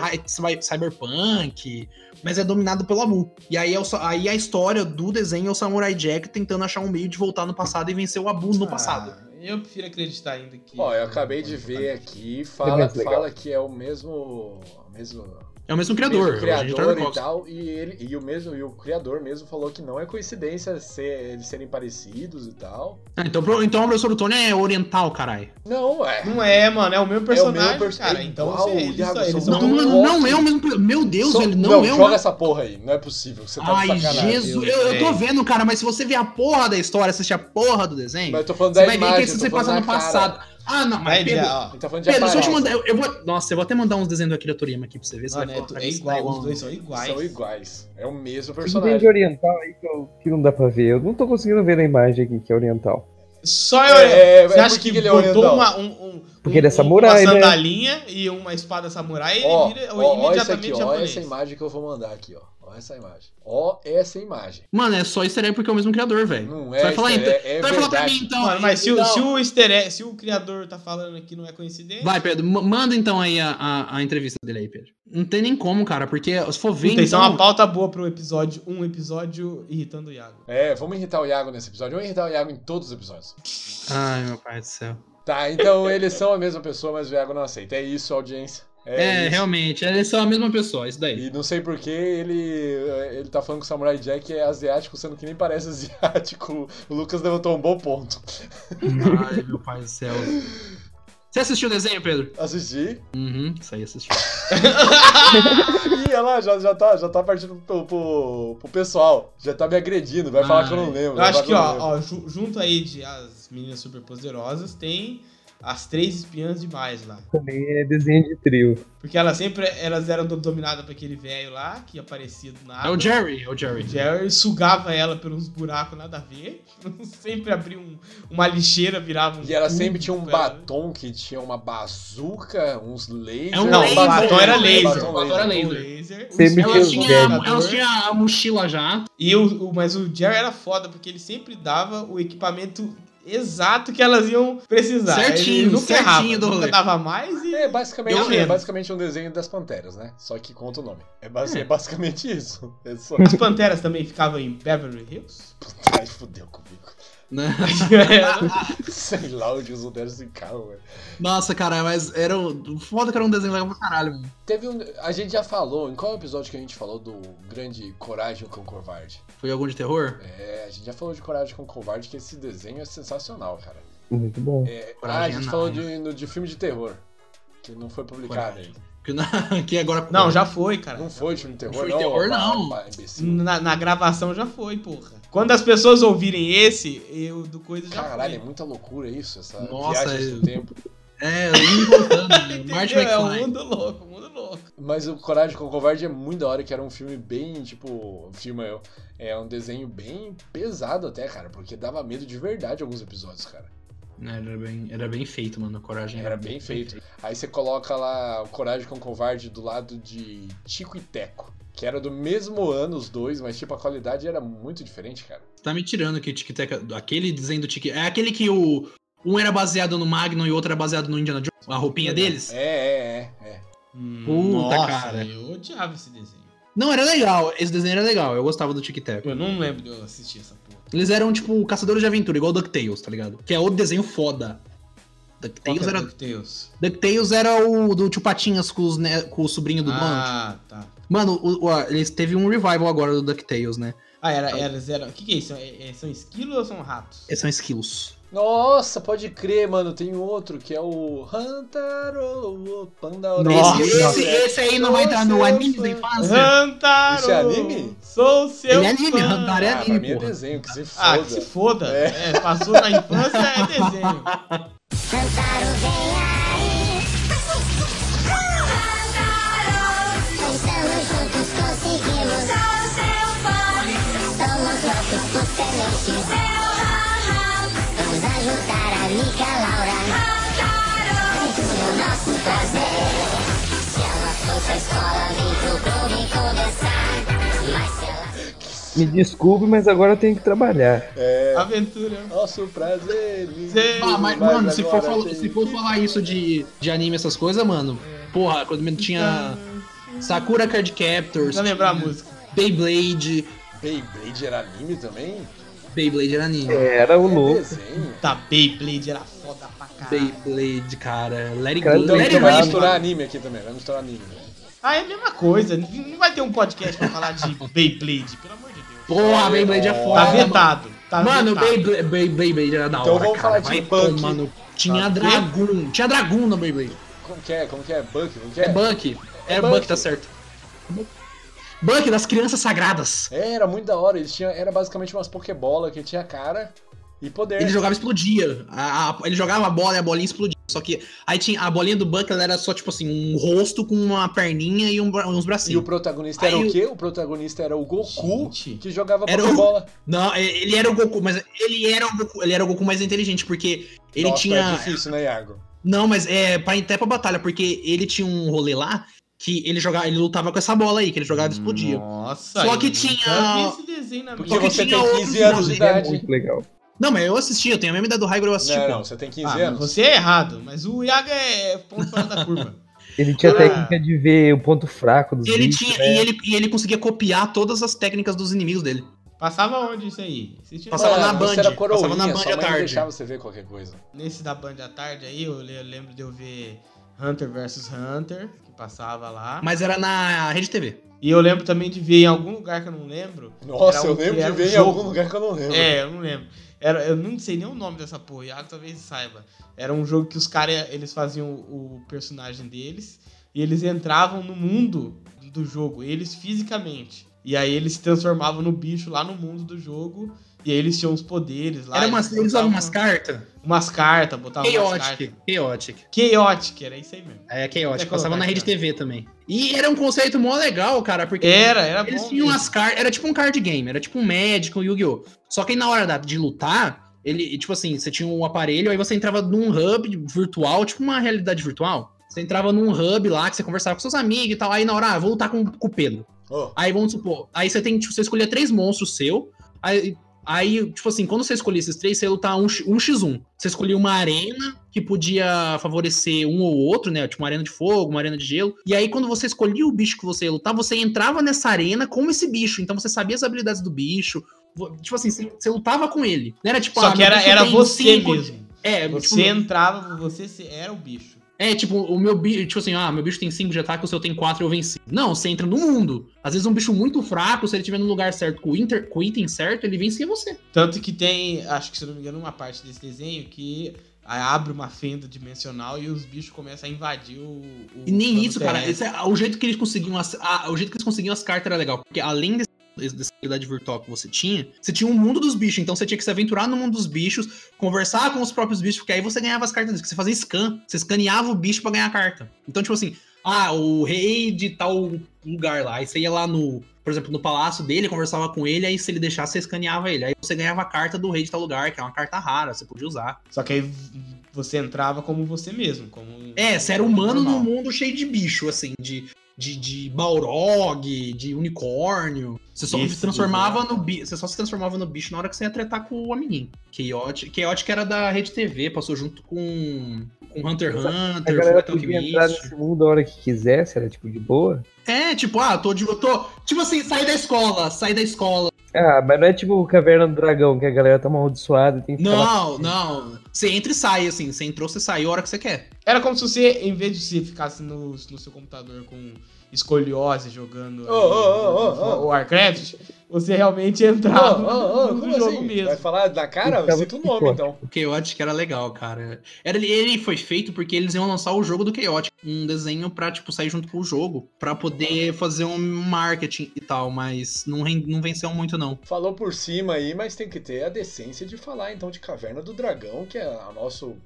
cyberpunk, mas é dominado pelo Abu. E aí, é o aí a história do desenho é o Samurai Jack tentando achar um meio de voltar no passado e vencer o Abu no passado. Ah, eu prefiro acreditar ainda que. Ó, eu acabei de ver aqui, fala, fala que é o mesmo. o mesmo É o mesmo criador, mesmo o Jorge criador e tal, e ele e o mesmo e o criador mesmo falou que não é coincidência ser, eles serem parecidos e tal. Ah, então, então o professor do Tony é oriental, caralho. Não, é. Não é, mano, é o mesmo personagem, perso- cara. é Então igual, você, eles, Iago, eles Não, não, é o mesmo. Meu Deus, Só- ele não, não é o joga essa porra aí, não é possível. Você tá Ai. Jesus, eu, eu tô vendo, cara, mas se você ver a porra da história, assistir a porra do desenho, Mas eu tô falando você da vai ver imagem, que isso se passa no na cara. passado. Ah, não, mas Pedro, ó, gente tá falando de Pedro, deixa eu te mandar. Eu, eu vou, nossa, eu vou até mandar uns desenhos do Akira Toriyama aqui pra você ver. Você Mano, vai é, falar pra é se igual, os dois são iguais. São iguais. É o mesmo Que tem de personagem. oriental aí que, eu- que não dá pra ver. Eu não tô conseguindo ver na imagem aqui que é oriental. Só É, eu. é, você é acha que, ele é botou oriental. uma, um, um, Porque ele é samurai, uma né? sandalinha e uma espada samurai e Ó, ele vira ó, ó isso imediatamente aqui, ó, japonês. essa imagem que eu vou mandar aqui, ó. Ó essa imagem. Ó essa imagem. Mano, é só easter egg porque é o mesmo criador, velho. Não Você é vai falar, então, egg, é você vai falar pra mim então. Mano, mas se, o- então- se o easter egg, se o criador tá falando aqui não é coincidência. Vai, Pedro, ma- manda então aí a, a, a entrevista dele aí, Pedro. Não tem nem como, cara, porque se for ver. Puta, isso é então- uma pauta boa pro episódio, um episódio irritando o Iago. É, vamos irritar o Iago nesse episódio. Vamos irritar o Iago em todos os episódios. Ai, meu pai do céu. Tá, então eles são a mesma pessoa, mas o Iago não aceita. É isso, audiência. É, isso. realmente, eles são a mesma pessoa, isso daí. E não sei por que ele, ele tá falando que o Samurai Jack é asiático, sendo que nem parece *laughs* asiático. O Lucas levantou um bom ponto. Ai, meu *laughs* pai do céu. Você assistiu o desenho, Pedro? Assisti. Uhum, isso aí assistiu. *laughs* Ih, olha lá, já, já, tá, já tá partindo pro, pro, pro pessoal. Já tá me agredindo, vai falar que eu não lembro. Eu acho que, eu ó, ó, ju- junto aí de as meninas super poderosas, tem as três espiãs demais lá. Também é desenho de trio. Porque elas sempre elas eram do- dominadas por aquele velho lá, que aparecia do nada. É o Jerry, é o Jerry. O Jerry sugava ela pelos buracos nada a ver. *laughs* sempre abria um- uma lixeira, virava um. E ela sempre tinha um ela. batom que tinha uma bazuca, uns lasers. É um Não, laser, o batom era é, laser. batom O batom era laser. Os- tinha Elas tinham, a mochila já. E o, o- mas o Jerry era foda, porque ele sempre dava o equipamento exato que elas iam precisar. Certinho, nunca certinho errava, do nunca rolê. dava mais e. É basicamente, é basicamente um desenho das panteras, né? Só que conta o nome. É, basi- é basicamente isso. É só. As panteras também ficavam em Beverly Hills? Ai, fudeu comigo. Né? Sei lá onde os outros ficavam, velho. Nossa, cara, mas era. o- Foda que era um desenho legal pra caralho, mano. Teve um. A gente já falou, em qual episódio que a gente falou do grande Coragem com Covarde? Foi algum de terror? É, a gente já falou de Coragem com Covarde, que esse desenho é sensacional, cara. Muito bom. É, ah, a gente é falou de, de filme de terror. Que não foi publicado Coragem. ainda. Que, na- que agora. Não, já foi, cara. Não foi de filme de terror, foi não? terror, não. Na, na gravação já foi, porra. Quando as pessoas ouvirem esse, eu do coisa já Caralho, é foi. muita loucura isso, essa Nossa, viagem é- do tempo. É, indo e voltando. *laughs* Entendeu? É um mundo louco, um mundo louco. Mas o Coragem com Covarde é muito da hora, que era um filme bem, tipo, filme eu, é um desenho bem pesado até, cara, porque dava medo de verdade alguns episódios, cara. É, Era bem, era bem feito, mano. A coragem Era bem feito. Aí você coloca lá o Coragem com Covarde do lado de Tico e Teco, que era do mesmo ano os dois, mas tipo a qualidade era muito diferente, cara. Você tá me tirando que o Tic Tac. Aquele desenho do Tic. É aquele que o. Um era baseado no Magnum e o outro era baseado no Indiana Jones? A roupinha deles? É, é, é, é. Puta, Nossa, cara. Eu odiava esse desenho. Não, era legal. Esse desenho era legal. Eu gostava do Tic Tac. Eu não lembro de eu assistir essa porra. Eles eram, tipo, caçadores de aventura, igual DuckTales, tá ligado? Que é outro desenho foda. DuckTales era. DuckTales? DuckTales era o do Tio Patinhas com, os ne- com o sobrinho do dono. Ah, tá. Mano, o, o- eles teve um revival agora do DuckTales, né? Ah, era, era zero. O que, que é isso? É- é- são esquilos ou são ratos? Esses são skills. Nossa, pode crer, mano. Tem outro que é o Hantaro Panda Nossa. esse, esse, esse aí não vai entrar no anime da infância? Hantaro! Isso é anime? Sou seu Ele é anime. Hantaro é Ah, pra anime, mim é desenho, que se foda. Ah, que se foda. É, passou na infância, é desenho. Santaro *laughs* vem o nosso prazer. Se ela for pra escola, vem pro clube conversar. Mas se ela Me desculpe, mas agora eu tenho que trabalhar. É. Aventura. Nosso prazer. Ah, mas, Mas mano, se for, agora fal- tem se for falar isso de, de anime, essas coisas, mano, porra, quando tinha Sakura Card Captors, Pra lembrar a música. Beyblade, Beyblade era anime também? Beyblade era anime. Era o É louco. desenho. Tá, Beyblade era foda. Beyblade, cara. Let it go. Então, Let então it vai misturar anime aqui também, vai misturar anime. né? Ah, é a mesma coisa. Não vai ter um podcast pra falar de *laughs* Beyblade, pelo amor de Deus. Porra, Beyblade é Tá foda. mano. vetado. Tá Mano. Beyblade, Bey- Beyblade era da Então hora, vamos cara. falar de Vai Bucky. tomar no- Tinha Tá. Dragoon. Tinha Dragoon no Beyblade. Como que é? Como que é? Buck? Como que É é? Bucky. É, É tá certo. Bucky das crianças sagradas. É, era muito da hora. Eles tinham, era basicamente umas Pokébola que tinha cara e poder. Ele jogava e explodia. A- a- ele jogava a bola e a bolinha explodia. Só que aí tinha a bolinha do Buck, ela era só tipo assim, um rosto com uma perninha e um uns E o bracinhos. protagonista era Aí o o- quê? O protagonista era o Goku, Gente. que jogava Era o- Pokébola. Não, ele era o Goku, mas ele era o Goku, ele era o Goku mais inteligente, porque ele Nossa, tinha. É difícil, né, Iago? Não, mas é pra até pra batalha, porque ele tinha um rolê lá que ele jogava, ele lutava com essa bola aí, que ele jogava e explodia. Nossa, Só que tinha- Porque minha Só que você tinha tem outros 15 anos de modelos. É idade. muito legal. Não, mas eu assisti, eu tenho a mesma idade do Raigor, eu assisti. Não, não, você tem 15 Ah, anos. você é errado, mas o Iaga é ponto fora da curva. *laughs* Ele tinha Ah. técnica de ver o ponto fraco dos Ele bichos, tinha, né? e, ele, e ele conseguia copiar todas as técnicas dos inimigos dele. Passava onde isso aí? Passava na Band, era passava na Band à tarde. deixava você ver qualquer coisa. Nesse da Band à tarde aí, eu le- eu lembro de eu ver Hunter vs Hunter, que passava lá. Mas era na Rede TV. E eu lembro também de ver em algum lugar que eu não lembro. Nossa, eu lembro de era um ver em algum lugar que eu não lembro. É, eu não lembro. Era, eu não sei nem o nome dessa porra, Iago talvez saiba. Era um jogo que os caras, eles faziam o, o personagem deles e eles entravam no mundo do jogo, eles fisicamente. E aí eles se transformavam no bicho lá no mundo do jogo e aí eles tinham os poderes lá. Era umas, eles usavam umas cartas. Umas cartas, botavam umas Chaotic. cartas. Chaotic. Chaotic, era isso aí mesmo. É, Chaotic. Passava na Rede. TV também. E era um conceito mó legal, cara, porque. Era, era Eles bom tinham mesmo. umas cartas. Era tipo um card game, era tipo um Magic, um Yu-Gi-Oh! Só que aí na hora da- de lutar, ele, tipo assim, você tinha um aparelho, aí você entrava num hub virtual, tipo uma realidade virtual. Você entrava num hub lá, que você conversava com seus amigos e tal. Aí na hora, ah, vou lutar com, com o Pedro. Oh, Aí vamos supor, aí você tem, tipo, você escolhia três monstros seu. Aí, aí, tipo assim, quando você escolhia esses três, você ia lutar um, um x1. Você escolhia uma arena que podia favorecer um ou outro, né? Tipo uma arena de fogo, uma arena de gelo. E aí, quando você escolhia o bicho que você ia lutar, você entrava nessa arena com esse bicho. Então você sabia as habilidades do bicho. Tipo assim, você, você lutava com ele. Não era tipo, Só ah, que era, era você cinco- mesmo. É, Você tipo, entrava, você era o bicho. É, tipo, o meu bicho, tipo assim, ah, meu bicho tem 5 de ataque, o seu tem 4 eu venci. Não, você entra no mundo. Às vezes um bicho muito fraco, se ele estiver no lugar certo, com o, inter, com o item certo, ele vencia você. Tanto que tem, acho que se eu não me engano, uma parte desse desenho que abre uma fenda dimensional e os bichos começam a invadir o. o E nem isso, cara. terrestre. Esse é- o jeito que eles conseguiam as, ah, o jeito que eles conseguiam as cartas era legal. Porque além desse, dessa realidade virtual que você tinha, você tinha um mundo dos bichos. Então você tinha que se aventurar no mundo dos bichos, conversar com os próprios bichos, porque aí você ganhava as cartas Você fazia scan. Você escaneava o bicho pra ganhar a carta. Então, tipo assim, ah, o rei de tal lugar lá. Aí você ia lá no. Por exemplo, no palácio dele, conversava com ele, aí se ele deixasse, você escaneava ele. Aí você ganhava a carta do rei de tal lugar, que é uma carta rara, você podia usar. Só que aí você entrava como você mesmo. Como É, você era humano normal. num mundo cheio de bicho, assim, de, de, de Balrog, de unicórnio. Você só Esse se transformava no bicho. Você só se transformava no bicho na hora que você ia tretar com o amiguinho. Chaotic, Chaotic era da Rede TV, passou junto com, com Hunter x A Hunter, galera Fullmetal podia entrar nesse mundo a hora que quisesse, era tipo de boa. É, tipo, ah, tô de. Eu tô. Tipo assim, sair da escola, sair da escola. Ah, mas não é tipo o Caverna do Dragão, que a galera tá amaldiçoada e tem que Não, não. Você entra e sai, assim. Você entrou, você saiu a hora que você quer. Era como se você, em vez de você ficasse no, no seu computador com escoliose jogando Ô, ô, ô, ô, ô. o Warcraft, você realmente entrava no jogo assim? mesmo. Vai falar da cara? Ficava Cita o nome, então. O Chaotic era legal, cara. Era, ele foi feito porque eles iam lançar o jogo do Chaotic. Um desenho pra, tipo, sair junto com o jogo. Pra poder fazer um marketing e tal. Mas não, não venceu muito, não. Falou por cima aí, mas tem que ter a decência de falar então de Caverna do Dragão, que é a nosso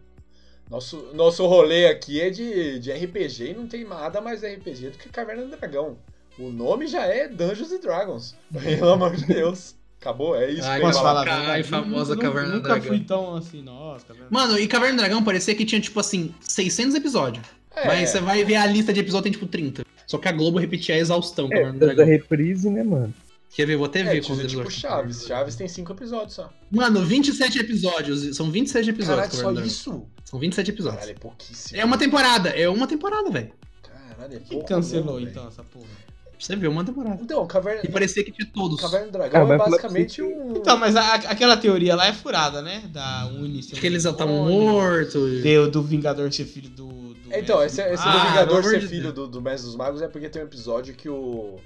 nosso nosso rolê aqui é de, de RPG e não tem nada mais RPG do que Caverna do Dragão. O nome já é Dungeons and Dragons. Pelo amor de Deus. Acabou, é isso. Ai, que eu ia Posso falar. falar Ai, famosa Nunca- Caverna do Nunca Dragão. fui tão assim, nossa, Caverna Mano, e Caverna do Dragão parecia que tinha, tipo assim, 600 episódios. É, Mas você vai ver a lista de episódios, tem, tipo, 30. Só que a Globo repetia a exaustão É, Caverna do da Dragão. reprise, né, mano? Quer ver? Vou até é, ver tipo, quantos tipo episódios. Chaves. Chaves tem cinco episódios só. Mano, 27 episódios. São 27 episódios. Caralho, só Caverna isso? São 27 episódios. Caralho, é pouquíssimo. É uma temporada, é uma temporada, velho. Caralho, é pouco cancelou então essa porra? Pra você ver, uma temporada. Então, Caverna, E parecia que tinha todos. Caverna do Dragão Ah, é basicamente um. Então, mas a- aquela teoria lá é furada, né? Da Uni ser Acho um que eles já estavam mortos. do, do Vingador ser filho do. do Então, Mestre esse, esse dos do. Vingador amor ser filho do, do Mestre dos Magos é porque tem um episódio que o,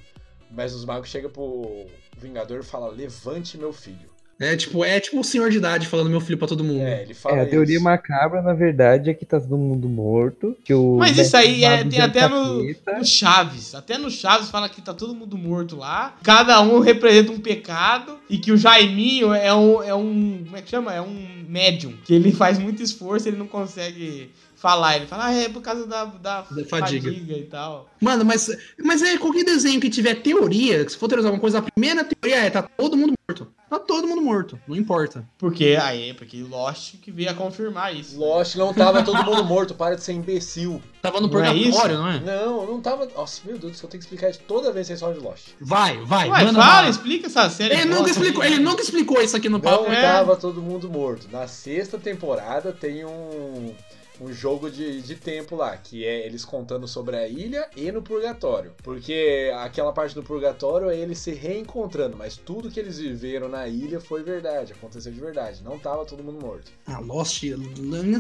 o Mestre dos Magos chega pro Vingador e fala: Levante meu filho. É tipo, é tipo o senhor de idade falando meu filho pra todo mundo. É, ele fala É, a teoria isso. macabra, na verdade, é que tá todo mundo morto. Que o Mas isso aí é, tem até no, no Chaves. Até no Chaves fala que tá todo mundo morto lá. Cada um representa um pecado. E que o Jaiminho é um. É um como é que chama? É um médium. Que ele faz muito esforço ele não consegue falar. Ele fala, ah, é por causa da, da, fadiga. fadiga. e tal. Mano, mas, mas é qualquer desenho que tiver teoria, se for teorizar alguma coisa, a primeira teoria é tá todo mundo morto. Tá todo mundo morto, não importa. Porque aí, porque Lost que veio a confirmar isso. Lost não tava todo mundo morto, para de ser imbecil. Tava no Não é purgatório, isso? não é? Não, não tava. Nossa, meu Deus eu tenho que explicar isso toda vez que vocês falam de Lost. Vai, vai, Ué, manda fala, bala. explica essa série. Ele nunca, explicou, ele nunca explicou isso aqui no papo. Não É. tava todo mundo morto. Na sexta temporada tem um. Um jogo de, de tempo lá, que é eles contando sobre a ilha e no purgatório. Porque aquela parte do purgatório é eles se reencontrando, mas tudo que eles viveram na ilha foi verdade, aconteceu de verdade. Não tava todo mundo morto. Ah, Lost.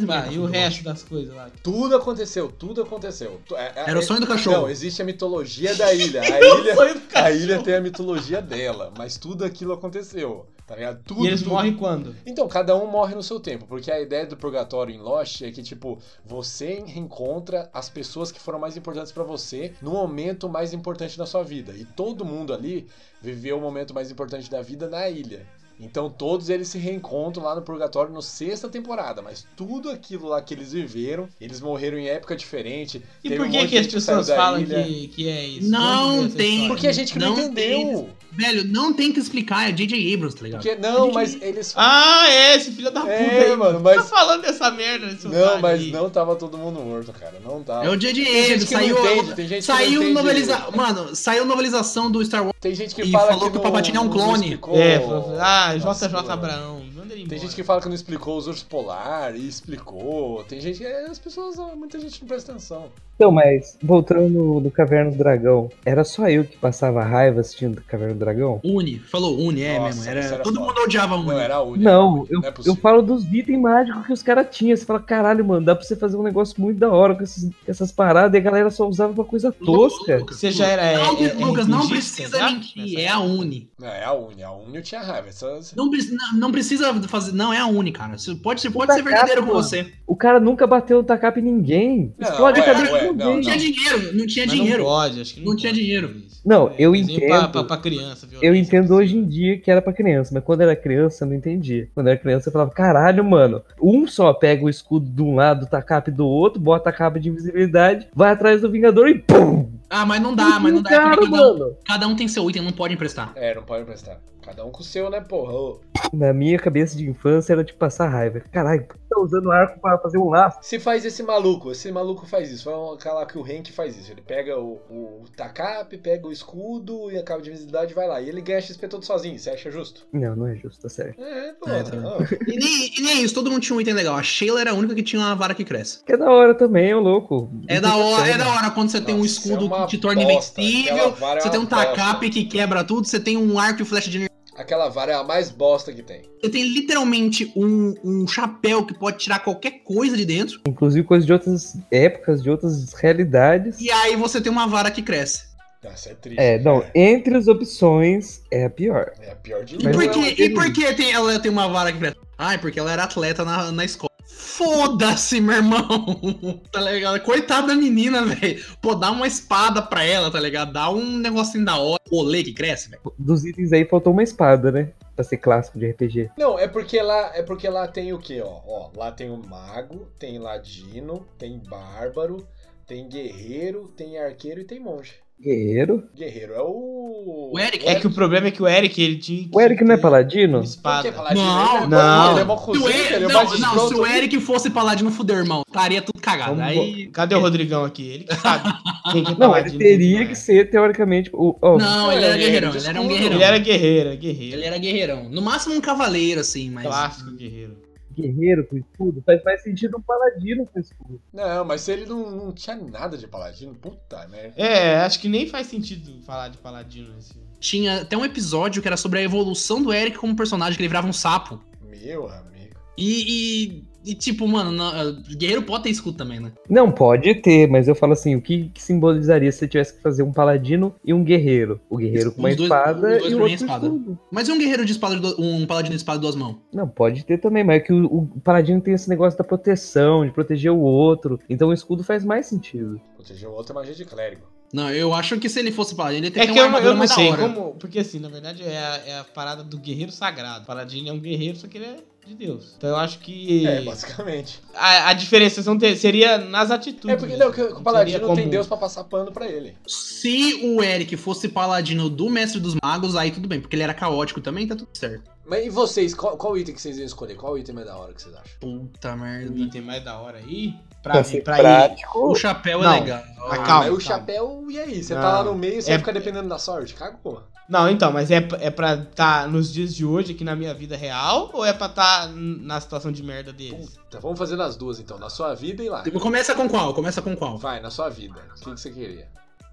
Bah, e o resto das coisas lá? Tudo aconteceu, tudo aconteceu. É- é- Era o sonho do cachorro. Não, existe a mitologia da *laughs* ilha. A ilha, a ilha tem a mitologia dela, mas tudo aquilo aconteceu. Tá ligado? Tudo, E eles tudo. morrem quando? Então, cada um morre no seu tempo, porque a ideia do purgatório em Lost é que, tipo, você reencontra as pessoas que foram mais importantes pra você no momento mais importante da sua vida. E todo mundo ali viveu o momento mais importante da vida na ilha. Então todos eles se reencontram lá no Purgatório no sexta temporada, mas tudo aquilo lá que eles viveram, eles morreram em época diferente. E teve por um que, monte que as pessoas falam que, que é isso? Não tem. história. Porque a gente que não, Não entendeu. Velho, não tem que explicar, é J.J. Abrams, tá ligado? Porque, não, mas eles. Ah, é, esse filho da puta É, aí. mano, mas- Tá falando dessa merda nesse Não, mas aí. não tava todo mundo morto, cara. Não tava. É o J.J. Tem gente Abrams, que saiu, entende, tem gente que não saiu entende. noveliza... Mano, saiu novelização do Star Wars. Tem gente que E fala falou que o não- Palpatine é um clone. É, falou- ah, Nossa, JJ mano. Abraão. Manda ele Tem gente que fala que não explicou os ursos polar e explicou. Tem gente que. é, As pessoas. Muita gente não presta atenção. Então, mas voltando no, no Caverna do Dragão, era só eu que passava raiva assistindo Caverna do Dragão? Uni, falou Uni, é Nossa, mesmo. Era... era Todo foda. mundo odiava Uni. Não, era a única. Não, eu, é eu falo dos itens mágicos que os caras tinham. Você fala, caralho, mano, dá pra você fazer um negócio muito da hora com, esses- com essas paradas e a galera só usava pra coisa tosca. Lucas, Você já era. Não, é, é, Lucas, não RPGista precisa mentir, é a Uni. Não, é a Uni. A Uni eu tinha raiva. Não, preci- não, não precisa fazer. Não, é a Uni, cara. Você pode, você pode ser verdadeiro com você. O cara nunca bateu o tacap em ninguém. Não, Explode a cabeça não, tinha dinheiro, não tinha Mas dinheiro. Não pode, acho que não, Não tinha dinheiro. Não, eu entendo. Pra, pra, pra criança, Eu entendo hoje em dia que era pra criança, mas quando era criança eu não entendia. Quando era criança eu falava, caralho, mano, um só pega o escudo de um lado, o tacap do outro, bota a capa de invisibilidade, vai atrás do Vingador e pum! Ah, mas não dá, mas não dá. é cada, um, mano. cada um tem seu item, não pode emprestar. É, não pode emprestar. Cada um com o seu, né, porra? Ô, Na minha cabeça de infância era de passar raiva. Caralho, por que tá usando arco pra fazer um laço? Se faz esse maluco, esse maluco faz isso. Foi um cara lá que o Hank faz isso. Ele pega o, o tacap, pega o escudo e a de invisibilidade e vai lá. E ele ganha XP todo sozinho. Você acha justo? Não, não é justo, tá certo. É, pô. É, tá. não. E nem, e nem isso, todo mundo tinha um item legal. A Sheila era a única que tinha uma vara que cresce. Que é da hora também, ô louco. É da hora, é da hora quando você tem um Nossa, escudo é que te torna bosta. invencível, é você tem uma um tacap bosta. que quebra tudo, você tem um arco e flecha de energia. Aquela vara é a mais bosta que tem. Você tem literalmente um, um chapéu que pode tirar qualquer coisa de dentro. Inclusive coisas de outras épocas, de outras realidades. E aí você tem uma vara que cresce. Nossa, é triste. É, não, entre as opções é a pior. É a pior de E por que, ele- e por que tem, ela tem uma vara que cresce? Ah, é porque ela era atleta na, na escola. Foda-se, meu irmão. *laughs* tá ligado? Coitada da menina, velho. Pô, dá uma espada pra ela, tá ligado? Dá um negocinho da hora. Rolê que cresce, velho. Dos itens aí faltou uma espada, né? Pra ser clássico de RPG. Não, é porque lá, é porque lá tem o quê, ó? Ó, lá tem o mago, tem ladino, tem bárbaro, tem guerreiro, tem arqueiro e tem monge. Guerreiro. Guerreiro é o O Eric. É que o problema é que o Eric, ele tinha. O Eric não é paladino? Espada. que paladino? Não, ele é não. bom, Ele é Eric, ele é não, mais não, se o Eric fosse paladino, fuder, irmão. Estaria tudo cagado. Vamos- Aí. Cadê o Rodrigão aqui? Ele que sabe. *laughs* Quem que é Não, ele teria que é. ser, teoricamente, o. ó, Não, ele era guerreirão. Ele era um guerreirão. Ele era guerreiro, guerreiro. Ele era guerreirão. No máximo um cavaleiro, assim, mas. Clássico guerreiro. Guerreiro com escudo. Faz mais sentido um paladino com escudo. Não, mas ele não, não tinha nada de paladino, puta merda. É, acho que nem faz sentido falar de paladino nesse. Tinha até um episódio que era sobre a evolução do Eric como personagem, que ele virava um sapo. Meu amigo. E, e, e, tipo, mano, na- guerreiro pode ter escudo também, né? Não, pode ter, mas eu falo assim, o que, que simbolizaria se você tivesse que fazer um paladino e um guerreiro? O guerreiro com uma dois- espada e o é outro espada. escudo. Mas e um guerreiro de espada, do- um paladino de espada duas mãos? Não, pode ter também, mas é que o, o paladino tem esse negócio da proteção, de proteger o outro. Então o escudo faz mais sentido. Proteger o outro é magia de clérigo. Não, eu acho que se ele fosse paladino, ele É teria que que ter eu, uma não- eu armadura não mais da sei hora. como. Porque assim, na verdade é a, é a parada do guerreiro sagrado. O Paladino é um guerreiro, só que ele é de Deus. Então eu acho que. É, basicamente. A, a diferenciação te- seria nas atitudes. É porque não, que o paladino como- tem Deus pra passar pano pra ele. Se o Eric fosse paladino do Mestre dos Magos, aí tudo bem, porque ele era caótico também, tá tudo certo. Mas e vocês, qual, qual item que vocês iam escolher? Qual item mais da hora que vocês acham? Puta O merda. item mais da hora aí. Pra, Pra, ser pra ir. prático. O chapéu Não. é legal. Ah, calma, Aí o calma. chapéu, e aí? Você Não. tá lá no meio, você É- vai ficar dependendo da sorte? Cagou. Não, então, mas é, é pra tá nos dias de hoje aqui na minha vida real ou é pra tá n- na situação de merda deles? Tá, vamos fazer nas duas então, na sua vida e lá. Começa com qual? Começa com qual? Vai, na sua vida. O que, que você queria?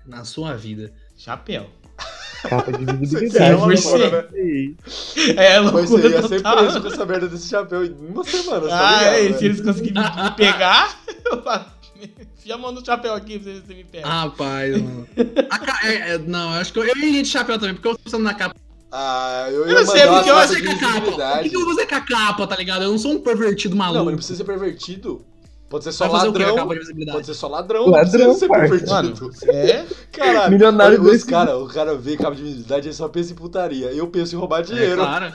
Na sua vida. Chapéu. Capa de Isso visibilidade. é loucura, né? Sim. É, Mas loucura você ia ser total. preso com essa merda desse chapéu em uma semana, você tá Ah, ligado, é, né? se eles conseguirem pegar, *laughs* eu falo, enfia a mão no chapéu aqui pra você me pega. Rapaz, mano. Ca- é, é, não, eu acho que eu, eu iria de chapéu também, porque eu tô pensando na capa. Ah, eu ia Eu sei, porque uma eu foto Você de com a capa. O que, eu vou fazer com a capa, tá ligado? Eu não sou um pervertido maluco. Não, mas não precisa ser pervertido. Pode ser só Vai fazer o quê? ladrão. Capa? Pode ser só ladrão, Ladrão, ser pervertido. É? Caralho, Milionário olha, os cara, o cara vê cabo de visibilidade e só pensa em putaria. Eu penso em roubar É, dinheiro. claro.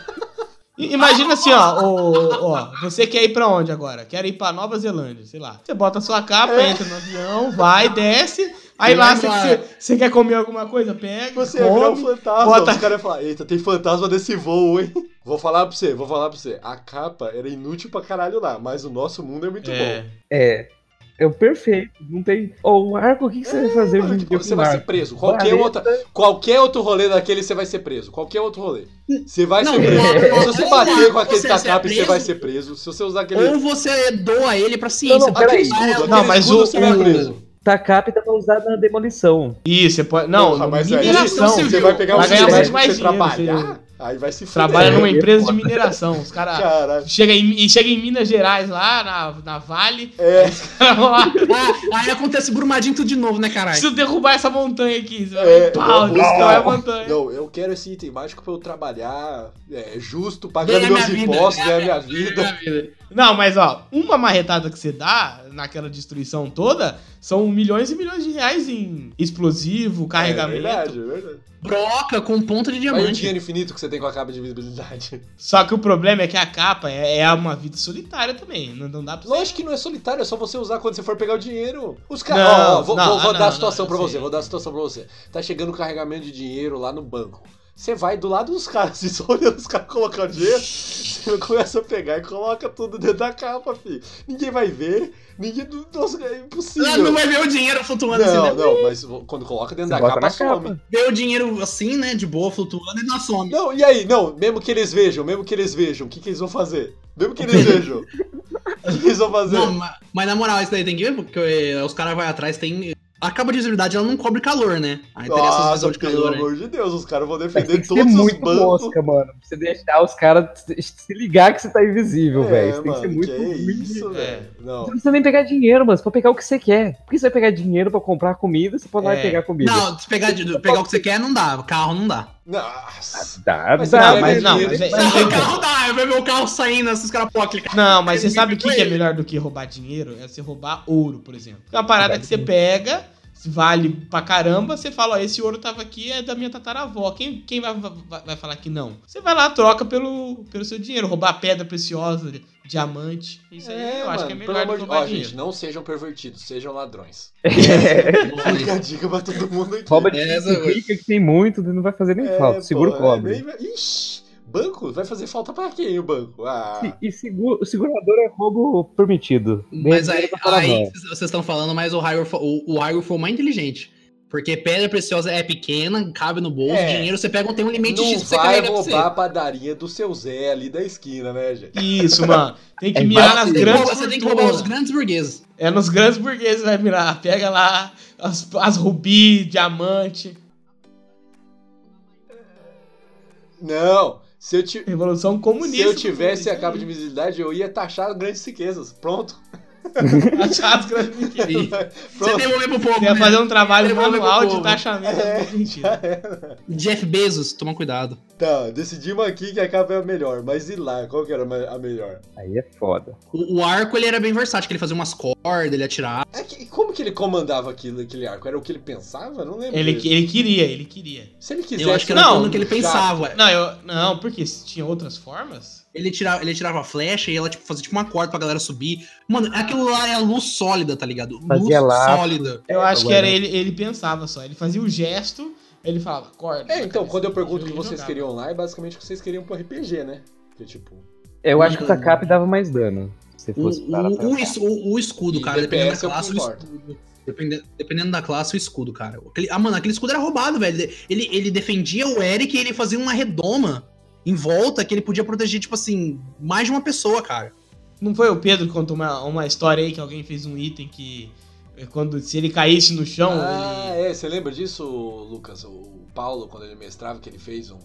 Imagina assim, ó, ô, ó, você quer ir pra onde agora? Quer ir pra Nova Zelândia, sei lá. Você bota a sua capa, É. entra no avião, vai, desce. Aí E lá você, você- quer comer alguma coisa, pega, Você ia virar um come. fantasma. bota- Os caras iam falar, eita, tem fantasma desse voo, hein? *laughs* Vou falar pra você, vou falar pra você. A capa era inútil pra caralho lá, mas o nosso mundo é muito É. bom. É. É o perfeito. Não tem. Ô, o arco, o que, que você vai fazer dia Você vai o ser preso. Qualquer, Vareta. outra, qualquer outro rolê daquele, você vai ser preso. Qualquer outro rolê. Você vai Não, ser preso. é. Se você Ou bater com aquele ser tacape, você vai ser preso. Se você usar aquele. Ou você doa ele pra ciência. Não, não, Aquele escudo, aquele Não, mas escudo, o- você vai o- preso. Tacap dá pra usar na demolição. Isso, você pode. Não, Porra, mas aí mineração. você vai pegar Vai um dinheiro mais você dinheiro, trabalhar, aí vai se fuder. Trabalha numa É, empresa de mineração. Os caras. Chega em, e chega em Minas Gerais lá, na, na Vale. É, lá. Ah, aí acontece Brumadinho tudo de novo, né, caralho? Preciso derrubar essa montanha aqui. Você É, vai, pau, não, destrói a não. montanha. não, eu quero esse item mágico pra eu trabalhar é, justo, pagando meus impostos, ganhar É, minha vida. Não, mas ó, uma marretada que você dá naquela destruição toda são milhões e milhões de reais em explosivo, É carregamento. verdade, é verdade. Broca com ponta de Mas e o diamante. dinheiro infinito que você tem com a capa de visibilidade? Só que o problema é que a capa é, é uma vida solitária também. Não, não dá pra você. Lógico que não é solitário, é só você usar quando você for pegar o dinheiro. Os caras. Ó, ó, vou, não, vou- vou ah, dar não, a situação não, pra você, vou dar a situação pra você. Tá chegando o carregamento de dinheiro lá no banco. Você vai do lado dos caras, *laughs* assim, só olhando os caras colocar o dinheiro, você começa a pegar e coloca tudo dentro da capa, filho. Ninguém vai ver, ninguém. Nossa, é impossível. Não, não vai ver o dinheiro flutuando assim, Não, né? não, mas quando coloca dentro Você da capa, na some. capa. Vê o dinheiro assim, né, de boa, flutuando e não some. Não, e aí? Não, mesmo que eles vejam, mesmo que eles vejam, o que, que eles vão fazer? Mesmo que eles *laughs* vejam, o que, que eles vão fazer? Não, ma- mas na moral, isso daí tem que ver, porque eh, os caras vão atrás, tem... A capa de visibilidade, ela não cobre calor, né? Aí teria essas Nossa, de pelo calor aí. amor de Deus, os caras vão defender tem todos os muito bancos. mosca, mano. Pra você deixar os caras se- se ligar que você tá invisível, É, velho. Você tem que ser muito que ruim. isso, velho. Não. Você não precisa nem pegar dinheiro, mano. Você pode pegar o que você quer. Por que você vai pegar dinheiro pra comprar comida? Você pode lá É. e pegar comida. Não, se pegar, pegar o que você quer, não dá. Carro não dá. Nossa. Dá, Mas dá, não, mas não, mas é- mas- o carro dá, eu ver meu carro saindo, esses caras podem clicar. Não, mas você sabe o que, que é melhor do que roubar dinheiro? É você roubar ouro, por exemplo. É uma parada que você pega, vale pra caramba, você fala, ó, esse ouro tava aqui, é da minha tataravó. Quem, quem vai, vai, vai falar que não? Você vai lá, troca pelo, pelo seu dinheiro. Roubar pedra preciosa, diamante. Isso aí eu acho que é pelo melhor do amor que de roubar Ó, dinheiro. gente, não sejam pervertidos, sejam ladrões. É. *laughs* *laughs* Fica a dica pra todo mundo aqui. Rouba de Essa, rica que tem muito, não vai fazer nem É, falta. Seguro pô, cobre. é nem- Ixi, banco? Vai fazer falta pra quem o banco? Ah, E, e seguro, o segurador é roubo permitido. Mas aí, aí vocês estão falando, mas o Hyrule, o, o Hyrule foi o mais inteligente. Porque pedra preciosa é pequena, cabe no bolso, É. dinheiro você pega, tem um limite não X pra você vai pra roubar a padaria do seu Zé ali da esquina, né, gente? Isso, mano. Tem que É mirar nas grandes roubar- você tem que roubar os grandes burgueses. É nos grandes burgueses vai mirar. Pega lá as, as rubi, diamante. Não, se eu, ti- Revolução se comunista. eu tivesse a capa de visibilidade, eu ia taxar grandes riquezas. Pronto. Achar as grandes. E Você devolver pro povo, Você ia né? fazer um trabalho manual de taxamento É. sentido. *laughs* Jeff Bezos, toma cuidado. Tá, decidimos aqui que a capa é a melhor, mas e lá? Qual que era a melhor? Aí é foda. O, o arco, ele era bem versátil, que ele fazia umas cordas, ele atirava. É que, como que ele comandava aquilo, aquele arco? Era o que ele pensava? Não lembro. Ele, ele queria, ele queria. Se ele quisesse. Eu acho que era Não, tudo que ele pensava. Não, eu, não, porque tinha outras formas. Ele tirava, ele tirava a flecha e ela tipo, fazia tipo uma corda pra galera subir. Mano, aquilo lá é a luz sólida, tá ligado? Fazia luz laço. sólida. Eu É, acho que agora- era ele, ele pensava só. Ele fazia o gesto, ele falava, corda. É, então, quando eu pergunto o que vocês jogava. queriam lá, é basicamente o que vocês queriam pro RPG, né? Que tipo. Eu acho que o Tacap dava mais dano. Se O, fosse para o, o, o- o escudo, E cara, dependendo da é o que classe, o escudo. Dependendo, dependendo da classe, o escudo, cara. Aquele- ah, mano, aquele escudo era roubado, velho. Ele, ele defendia o Eric e ele fazia uma redoma em volta que ele podia proteger, tipo assim, mais de uma pessoa, cara. Não foi o Pedro que contou uma, uma história aí que alguém fez um item que. é, Quando, se ele caísse no chão. Ah, ele- é, você lembra disso, Lucas? O Paulo, quando ele mestrava, que ele fez um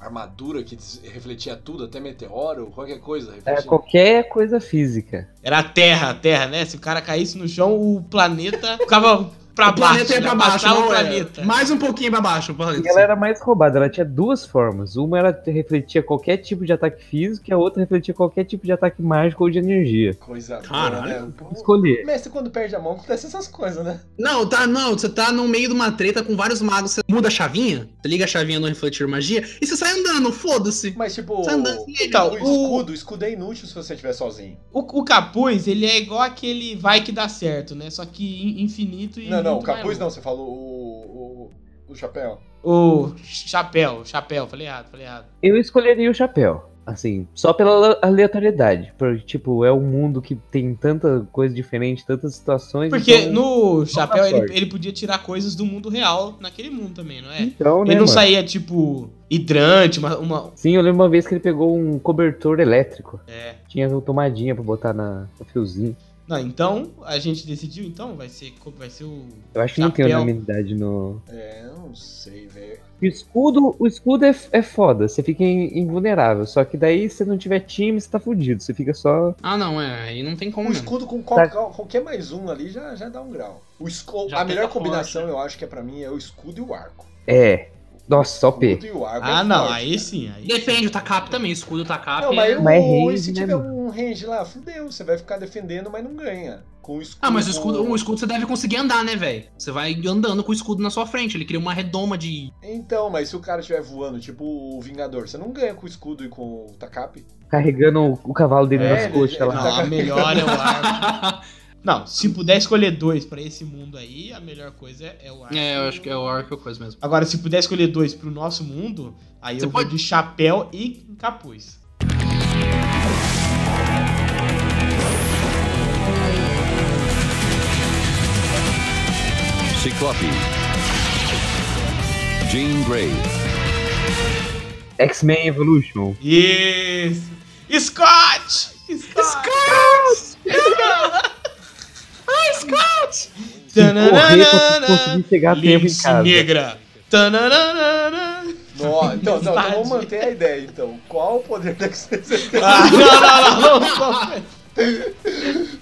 armadura que refletia tudo, até meteoro, qualquer coisa. É refletia. qualquer coisa física. Era a Terra, a Terra, né? Se o cara caísse no chão, o planeta ficava pra o planeta baixo. ia pra né? baixo, não, o planeta. Mais um pouquinho pra baixo. o planeta. E ela era mais roubada, ela tinha duas formas. Uma era refletia qualquer tipo de ataque físico e a outra refletia qualquer tipo de ataque mágico ou de energia. Coisa Caralho. boa, né? Escolher. Mestre, quando perde a mão, acontece essas coisas, né? Não, tá, não, você tá no meio de uma treta com vários magos, você muda a chavinha, você liga a chavinha no refletir magia e você sai andando, foda-se. Mas, tipo, Você anda assim, Então, o escudo, o escudo é inútil se você estiver sozinho. O, o capuz, ele é igual aquele vai que dá certo, né? Só que in- infinito e. Não, não, o muito mais capuz não, você falou o, o, o chapéu. O chapéu, chapéu, falei errado, falei errado. Eu escolheria o chapéu. Assim, só pela aleatoriedade. Porque, tipo, é um mundo que tem tanta coisa diferente, tantas situações. Porque então- no chapéu ele, ele podia tirar coisas do mundo real naquele mundo também, não é? Então, né, ele não mano? saía, tipo, hidrante, uma. uma- Sim, eu lembro uma vez que ele pegou um cobertor elétrico. É. Tinha uma tomadinha pra botar na, no fiozinho. Não, então a gente decidiu, então, vai ser, vai ser o. Eu acho que não tem unanimidade no. É, eu não sei, velho. O escudo, o escudo é, é foda, você fica in- invulnerável. Só que daí, se não tiver time, você tá fudido. Você fica só. Ah, não, é, aí não tem como O mesmo. escudo com qual- qual- qualquer mais um ali já, já dá um grau. O esco- a melhor combinação, forte, eu acho que é pra mim, é o escudo e o arco. É. Nossa, só P. Escudo e o arco Ah, é não, forte, aí cara. sim. Aí Depende, o Takap também, escudo Takap. Não, mas, é... o, Mas é e range, se né, tiver mano? um range lá, fudeu, você vai ficar defendendo, mas não ganha. Com o escudo. Ah, mas o escudo, com- o escudo você deve conseguir andar, né, velho? Você vai andando com o escudo na sua frente, ele cria uma redoma de. Então, mas se o cara estiver voando, tipo o Vingador, você não ganha com o escudo e com o Takap. Carregando o, cavalo dele É, nas ele- ele lá. Não, a melhor é o arco. Não, se puder escolher dois pra esse mundo aí, a melhor coisa é, é o arco. É, eu acho que é o arco coisa mesmo. Agora, se puder escolher dois pro nosso mundo, aí Você eu vou pode- de chapéu e capuz. Ciclope. Jean Grey. X-Men Evolution. Isso! Scott! Scott! Ai, Scott! Se correr pra conseguir chegar a tempo em casa. negra. Nó, então, então, então vamos manter a ideia, então. Qual o poder da você tem? Ah, não, não, não, não, não.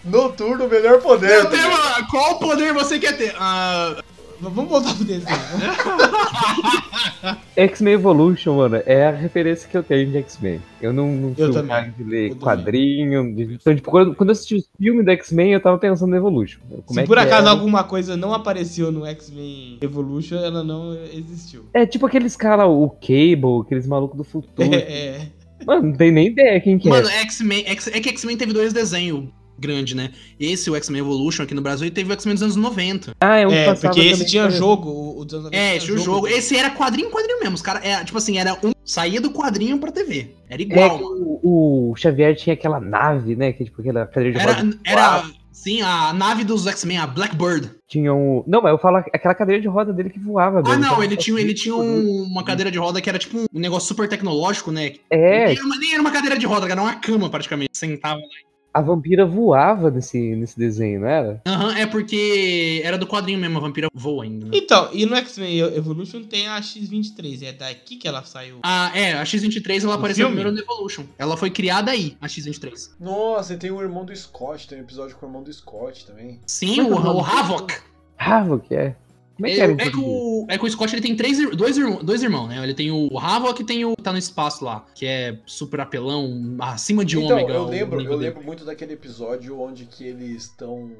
Noturno, o melhor poder. Eu tenho uma- Qual poder você quer ter? Ah, Vamos voltar pro desenho. *laughs* X-Men Evolution, mano, é a referência que eu tenho de X-Men. Eu não, não Eu também. cara de ler Eu quadrinho. de- Então, tipo, quando, quando eu assisti o filme do X-Men, eu tava pensando no Evolution. Como Se é por que acaso era. alguma coisa não apareceu no X-Men Evolution, ela não existiu. É tipo aqueles caras, o Cable, aqueles malucos do futuro. *laughs* É, é. Mano, não tem nem ideia quem que Mano, é. X-Men. X- É que X-Men teve dois desenhos grandes, né? Esse, o X-Men Evolution aqui no Brasil, e teve o X-Men dos anos 90. Ah, é um que É, passava porque esse tinha jogo, o, o dos anos 90 É, tinha tinha o jogo. Esse era quadrinho, quadrinho mesmo. Os cara, é, tipo assim, era um. Saía do quadrinho pra TV. Era É igual. que o, o Xavier tinha aquela nave, né? Que tipo aquela cadeira de Era, roda. era sim, a nave dos X-Men, a Blackbird. Tinha um. Não, mas eu falo aquela cadeira de roda dele que voava, Ah, não, Então, ele tinha, ele tinha um- uma cadeira de roda que era tipo um negócio super tecnológico, né? É, Nem era, uma, nem era uma cadeira de roda, era uma cama praticamente. Sentava lá. A vampira voava nesse, nesse desenho, não era? Aham, é porque era do quadrinho mesmo, a vampira voa ainda. Né? Então, e no X-Men Evolution tem a X-23, é daqui que ela saiu. Ah, é, a X-23 ela No apareceu filme? primeiro no Evolution. Ela foi criada aí, a X-23. Nossa, e tem o irmão do Scott, tem um episódio com o irmão do Scott também. Sim, é o, é o o Havok. Havok, é. Como é que É, é que o, é que o Scott ele tem três, dois, irmãos, dois irmãos, né? Ele tem o Havok e tem o. tá no espaço lá, que é super apelão, acima de então, ômega. eu lembro, eu lembro muito daquele episódio onde que eles estão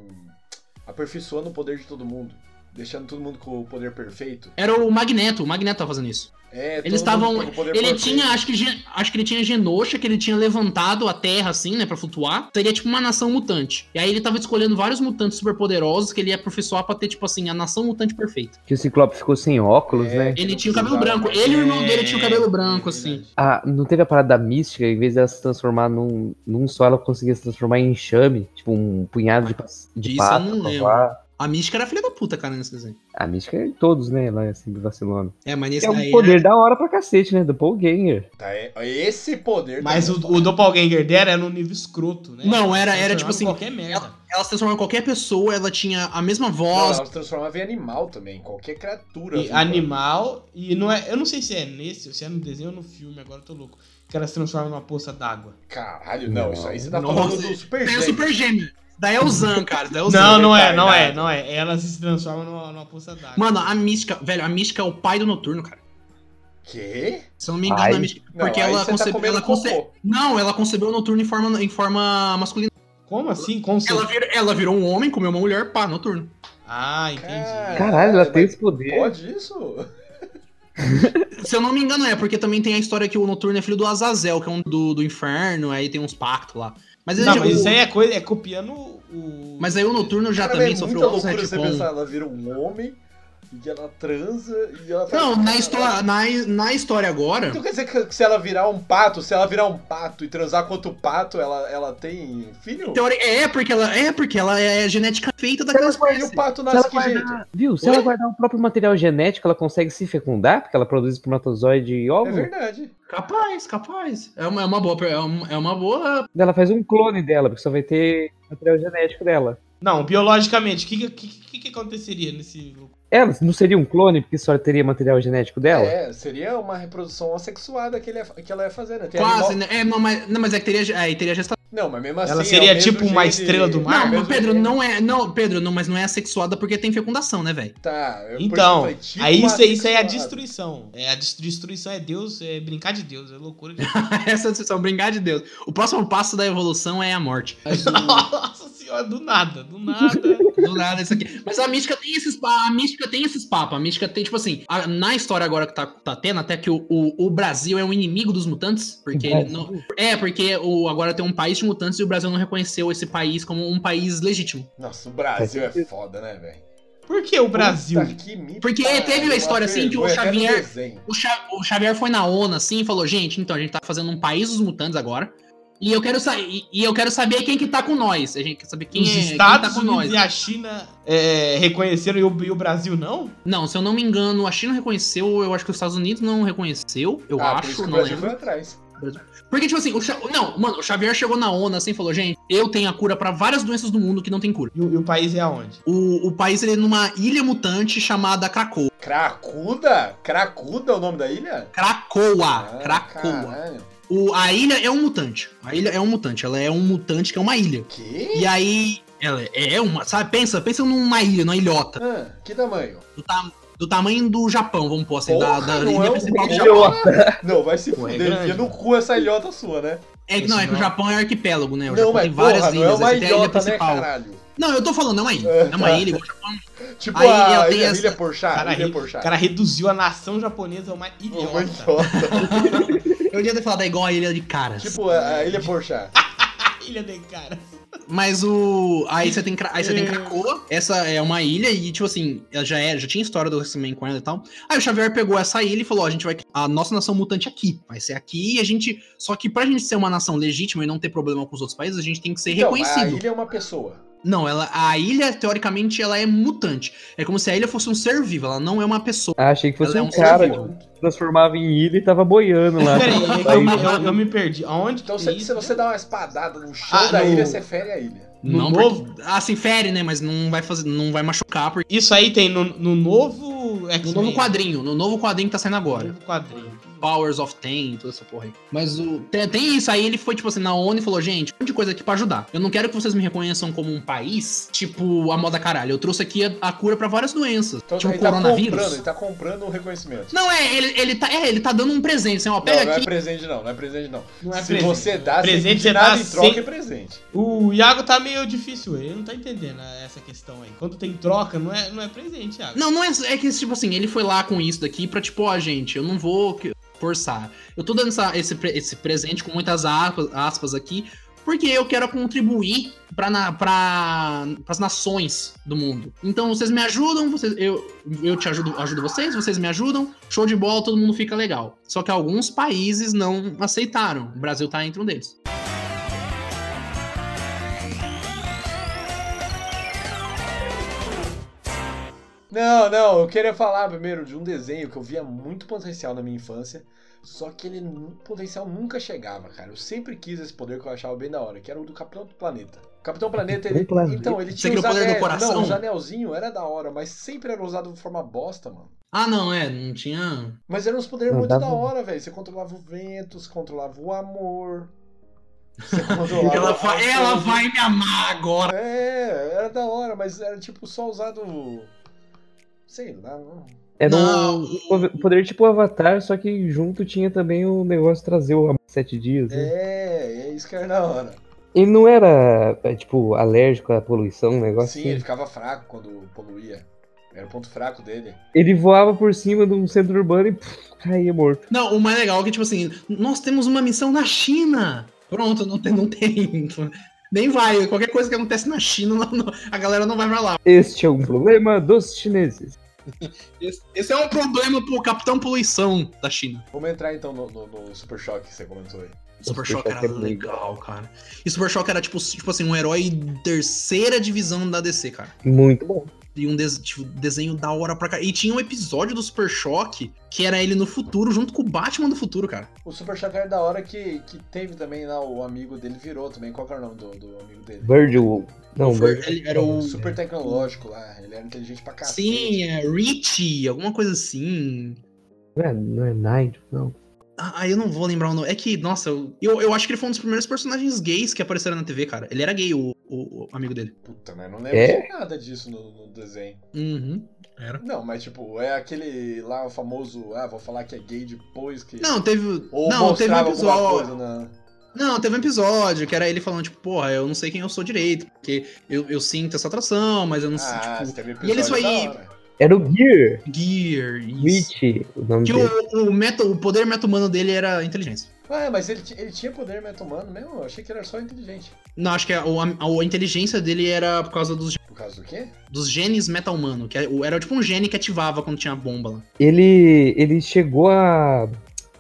aperfeiçoando o poder de todo mundo. Deixando todo mundo com o poder perfeito. Era o Magneto, o Magneto tava fazendo isso. É, Eles estavam. Ele perfeito. tinha, acho que, acho que ele tinha Genosha, que ele tinha levantado a Terra assim, né, pra flutuar. Seria tipo uma nação mutante. E aí ele tava escolhendo vários mutantes super poderosos que ele ia aperfeiçoar pra ter, tipo assim, a nação mutante perfeita. Que o Ciclope ficou sem óculos, É. né? Ele não tinha o cabelo precisava branco. Ele e o irmão dele É, tinham o cabelo é branco, assim. verdade. Ah, não teve a parada da mística, em vez dela se transformar num, num só, ela conseguia se transformar em enxame, tipo um punhado de, de Isso eu pata não pra lembro. A Mística era filha da puta, cara, nesse desenho. A mística é em todos, né? Lá assim, vacilando. É, mas nesse É um daí poder era- da hora pra cacete, né? Do Ganger. Tá, é- esse poder. Mas tá o, o Doppelganger dela era no nível escroto, né? Não, era, era tipo assim. Qualquer merda. Ela se transformava em qualquer pessoa, ela tinha a mesma Não, voz. ela se transformava em animal também, qualquer criatura. E animal, e não é. Eu não sei se é nesse, se é no desenho ou no filme, agora eu tô louco. Que ela se transforma numa poça d'água. Caralho, não, isso aí você tá falando do Super Tem o Gêmeo. Super Gêmeo. Daí é o Zan, cara. Daí é o Zan. Não, não é, não é, não é. Ela se transforma numa, numa poça d'água. Mano, a Mística, velho, a Mística é o pai do Noturno, cara. Quê? Se eu não me engano, Pai? a Mística. Não, Porque ela tá concebeu. comendo ela conce- cocô. Não, ela concebeu o Noturno em forma, em forma masculina. Como assim? Como Ela, vira- ela virou um homem, comeu uma mulher, pá, Noturno. Ah, entendi. Caralho, ela tem esse poder. Pode isso? *laughs* Se eu não me engano, é, porque também tem a história que o Noturno é filho do Azazel, que é um do, do inferno, aí tem uns pactos lá. Mas, Não, mas o- isso aí é coisa, é copiando o. mas aí o Noturno já Cara, também é sofreu muita outros loucura você retcon. pensar, ela vira um homem e ela transa e ela faz- Não, na história, na, na história agora. Então quer dizer que se ela virar um pato, se ela virar um pato e transar com outro pato, ela, ela tem filho? Teori... É, porque ela é porque ela é genética feita daquela E espécie. o pato nasce que jeito? viu? Se Oi? ela guardar o próprio material genético, ela consegue se fecundar, porque ela produz espermatozoide e É óvulo. verdade. Capaz, capaz. É uma, é uma boa. É uma, é uma boa. Ela faz um clone dela, porque só vai ter material genético dela. Não, biologicamente, o que, que, que, que aconteceria nesse. Ela não seria um clone, porque só teria material genético dela? É, seria uma reprodução assexuada que, ele ia- que ela ia fazer, né? Tem Quase, animal- né? É, não, mas, não, mas é que teria, aí teria gestação. Não, mas mesmo assim. Ela é seria mesmo tipo uma estrela do mar? Não, mesmo Pedro, gene. não é. Não, Pedro, não, mas não é assexuada porque tem fecundação, né, velho? Tá, eu- Então, falei, tipo aí isso, aí- isso aí é a destruição. É a dest- destruição é Deus, é brincar de Deus, é loucura de *laughs* Essa é a discussão, brincar de Deus. O próximo passo da evolução é a morte. Mas *laughs* Nossa senhora, do nada, do nada. *laughs* Do nada isso aqui. Mas a mística tem esses a mística tem esses papos. A mística tem, tipo assim, a- na história agora que tá, tá tendo, até que o, o, o Brasil é um inimigo dos mutantes. Porque ele não. É, porque o, agora tem um país de mutantes e o Brasil não reconheceu esse país como um país legítimo. Nossa, o Brasil é foda, né, velho? Por que o Brasil? Puta que Porque teve uma história assim que o Xavier-. O, Xa- o Xavier foi na ONU assim e falou: gente, então a gente tá fazendo um país dos mutantes agora. E eu quero saber. E, e eu quero saber quem que tá com nós. A gente quer saber quem, Os é, quem Estados tá com Unidos nós. e a China é, reconheceram e o, e o Brasil não? Não, se eu não me engano, a China reconheceu, eu acho que os Estados Unidos não reconheceu, eu Ah, por isso acho, que o não Brasil lembro. foi atrás. Porque, tipo assim, o Xa- não, mano, o Xavier chegou na ONU assim e falou, gente, eu tenho a cura pra várias doenças do mundo que não tem cura. E o, e o país é aonde? O, o país, ele é numa ilha mutante chamada Krakoa. Cracuda? Cracuda é o nome da ilha? Krakoa, Ah, Krakoa. caralho. O, a ilha é um mutante. A ilha é um mutante, ela é um mutante que é uma ilha. Que? E aí, ela é uma, sabe, pensa, pensa numa ilha, numa ilhota. Ah, que tamanho? Do, ta- do tamanho do Japão, vamos pôr assim, da, Porra, da não ilha é um principal do ilhota. Japão. Não, vai se é fuder. Enfia no cu essa ilhota sua, né? É que não, é que o Não. Japão é arquipélago, né? O não, Japão mas tem várias porra, não é ilhas, uma tem a ilha ilhota, né, principal. caralho? Não, eu tô falando, é uma ilha. É uma ilha, igual o Japão. Tipo Aí a tem ilha, essa- ilha Porchat, cara, ilha re- Porchat. O cara reduziu a nação japonesa a uma Uma idiota. idiota. Eu devia ter falado, é igual a ilha de caras. tipo a, a ilha Porchat. *laughs* Ilha de cara. Mas o. Aí você tem, aí você tem Krakoa, essa é uma ilha, e tipo assim, ela já, é, já tinha história do X-Men com ela e tal. Aí o Xavier pegou essa ilha e falou: ó, a gente vai. A nossa nação mutante aqui. Vai ser aqui e a gente. Só que pra gente ser uma nação legítima e não ter problema com os outros países, a gente tem que ser Então, a reconhecido. ilha é uma pessoa. Não, ela, a ilha, teoricamente, ela é mutante. É como se a ilha fosse um ser vivo, ela não é uma pessoa. Ah, achei que fosse Ela é um um ser cara que se transformava em ilha e tava boiando lá. *laughs* Peraí, é eu, me, eu, eu me perdi. Aonde Então, se, é se isso? você dá uma espadada no chão Ah, da no- ilha, você fere a ilha. No não, novo? porque- ah, sim, fere, né? Mas não vai fazer, não vai machucar, porque. Isso aí tem no, no novo No novo quadrinho, no novo quadrinho que tá saindo agora. Novo quadrinho. Powers of Ten, toda essa porra aí. Mas o. Tem, tem isso aí, ele foi, tipo assim, na ONU e falou, gente, um monte de coisa aqui pra ajudar. Eu não quero que vocês me reconheçam como um país, tipo, a moda caralho. Eu trouxe aqui a, a cura pra várias doenças. Então, tipo, ele tá coronavírus. comprando, ele tá comprando o reconhecimento. Não, é, ele, ele, tá, é, ele tá dando um presente, assim, ó, Não, pega não é aqui. presente não, não é presente não. Não é Se presente. você dá, Presente você dá em troca sem- é presente. O Iago tá meio difícil, ele não tá entendendo né, essa questão aí. Quando tem troca, não é, não é presente, Iago. Não, não é, é que, tipo assim, ele foi lá com isso daqui pra, tipo, ó, gente, eu não vou que- forçar. Eu tô dando essa- esse, esse presente com muitas aspas, aqui, porque eu quero contribuir para pra, as nações do mundo. Então, vocês me ajudam, vocês, eu, eu te ajudo, ajudo vocês, vocês me ajudam, show de bola, todo mundo fica legal. Só que alguns países não aceitaram. O Brasil tá entre um deles. Não, não, eu queria falar primeiro de um desenho que eu via muito potencial na minha infância. Só que ele, o potencial nunca chegava, cara. Eu sempre quis esse poder que eu achava bem da hora, que era o do Capitão do Planeta. O Capitão Planeta, ele. Planeta? Então, ele Você tinha queria os o poder do anéis. coração? Não, os anelzinhos era da hora, mas sempre era usado de forma bosta, mano. Ah, não, é, não tinha. Mas eram uns poderes Não, muito dava- da hora, velho. Você controlava o vento, você controlava o amor. Você *laughs* controlava Ela vai, ela vai me amar agora. É, era da hora, mas era tipo só usado. Sei lá, não. Era Não. um poder tipo Avatar, só que junto tinha também o negócio de trazer o sete dias. Né? É, é isso que era da hora. Ele não era, é, tipo, alérgico à poluição, um negócio Sim, assim. ele ficava fraco quando poluía. Era o ponto fraco dele. Ele voava por cima de um centro urbano e pff, caía morto. Não, o mais legal é que, tipo assim, nós temos uma missão na China. Pronto, não tem. Não tem *laughs* nem vai. Qualquer coisa que acontece na China, *laughs* não- não- a galera não vai pra lá. Este é um problema dos chineses. *laughs* Esse, esse é um problema pro Capitão Poluição da China. Vamos entrar então no, no- no Super Choque que você comentou aí. Super Super Shock Shock era é legal, cara. E Super Shock era, tipo, tipo assim, um herói terceira divisão da DC, cara. Muito bom. E um des- tipo, desenho da hora pra cá. E tinha um episódio do Super Choque que era ele no futuro, junto com o Batman do futuro, cara. O Super Choque era da hora que, que teve também lá, o amigo dele virou também. Qual que era o nome do, do amigo dele? Virgil. Não, Foi- Virgil. ele era o. Super tecnológico lá. Ele era inteligente pra cacete. Sim, é Richie, alguma coisa assim. Não é, não é Nigel, não. Ah, eu não vou lembrar o nome. É que, nossa, eu, eu, eu acho que ele foi um dos primeiros personagens gays que apareceram na TV, cara. Ele era gay, o, o, o amigo dele. Puta, né? Não lembro É? de nada disso no, no desenho. Uhum. Era. Não, mas tipo, é aquele lá, o famoso. Ah, vou falar que é gay depois que. Não, teve. Ou não, teve um episódio. na. Não, teve um episódio que era ele falando, tipo, porra, eu não sei quem eu sou direito, porque eu, eu sinto essa atração, mas eu não sei, Ah, tipo. teve E ele episódio isso aí- da hora. Era o Gear. Gear, isso. Rich, o nome Que dele. o, o, meta, o poder meta-humano dele era inteligência. Ah, mas ele, ele tinha poder meta-humano mesmo? Eu achei que ele era só inteligente. Não, acho que a, a, a inteligência dele era por causa dos, Por causa do quê? dos genes meta-humano, que era, era tipo um gene que ativava quando tinha a bomba lá. Ele, ele chegou a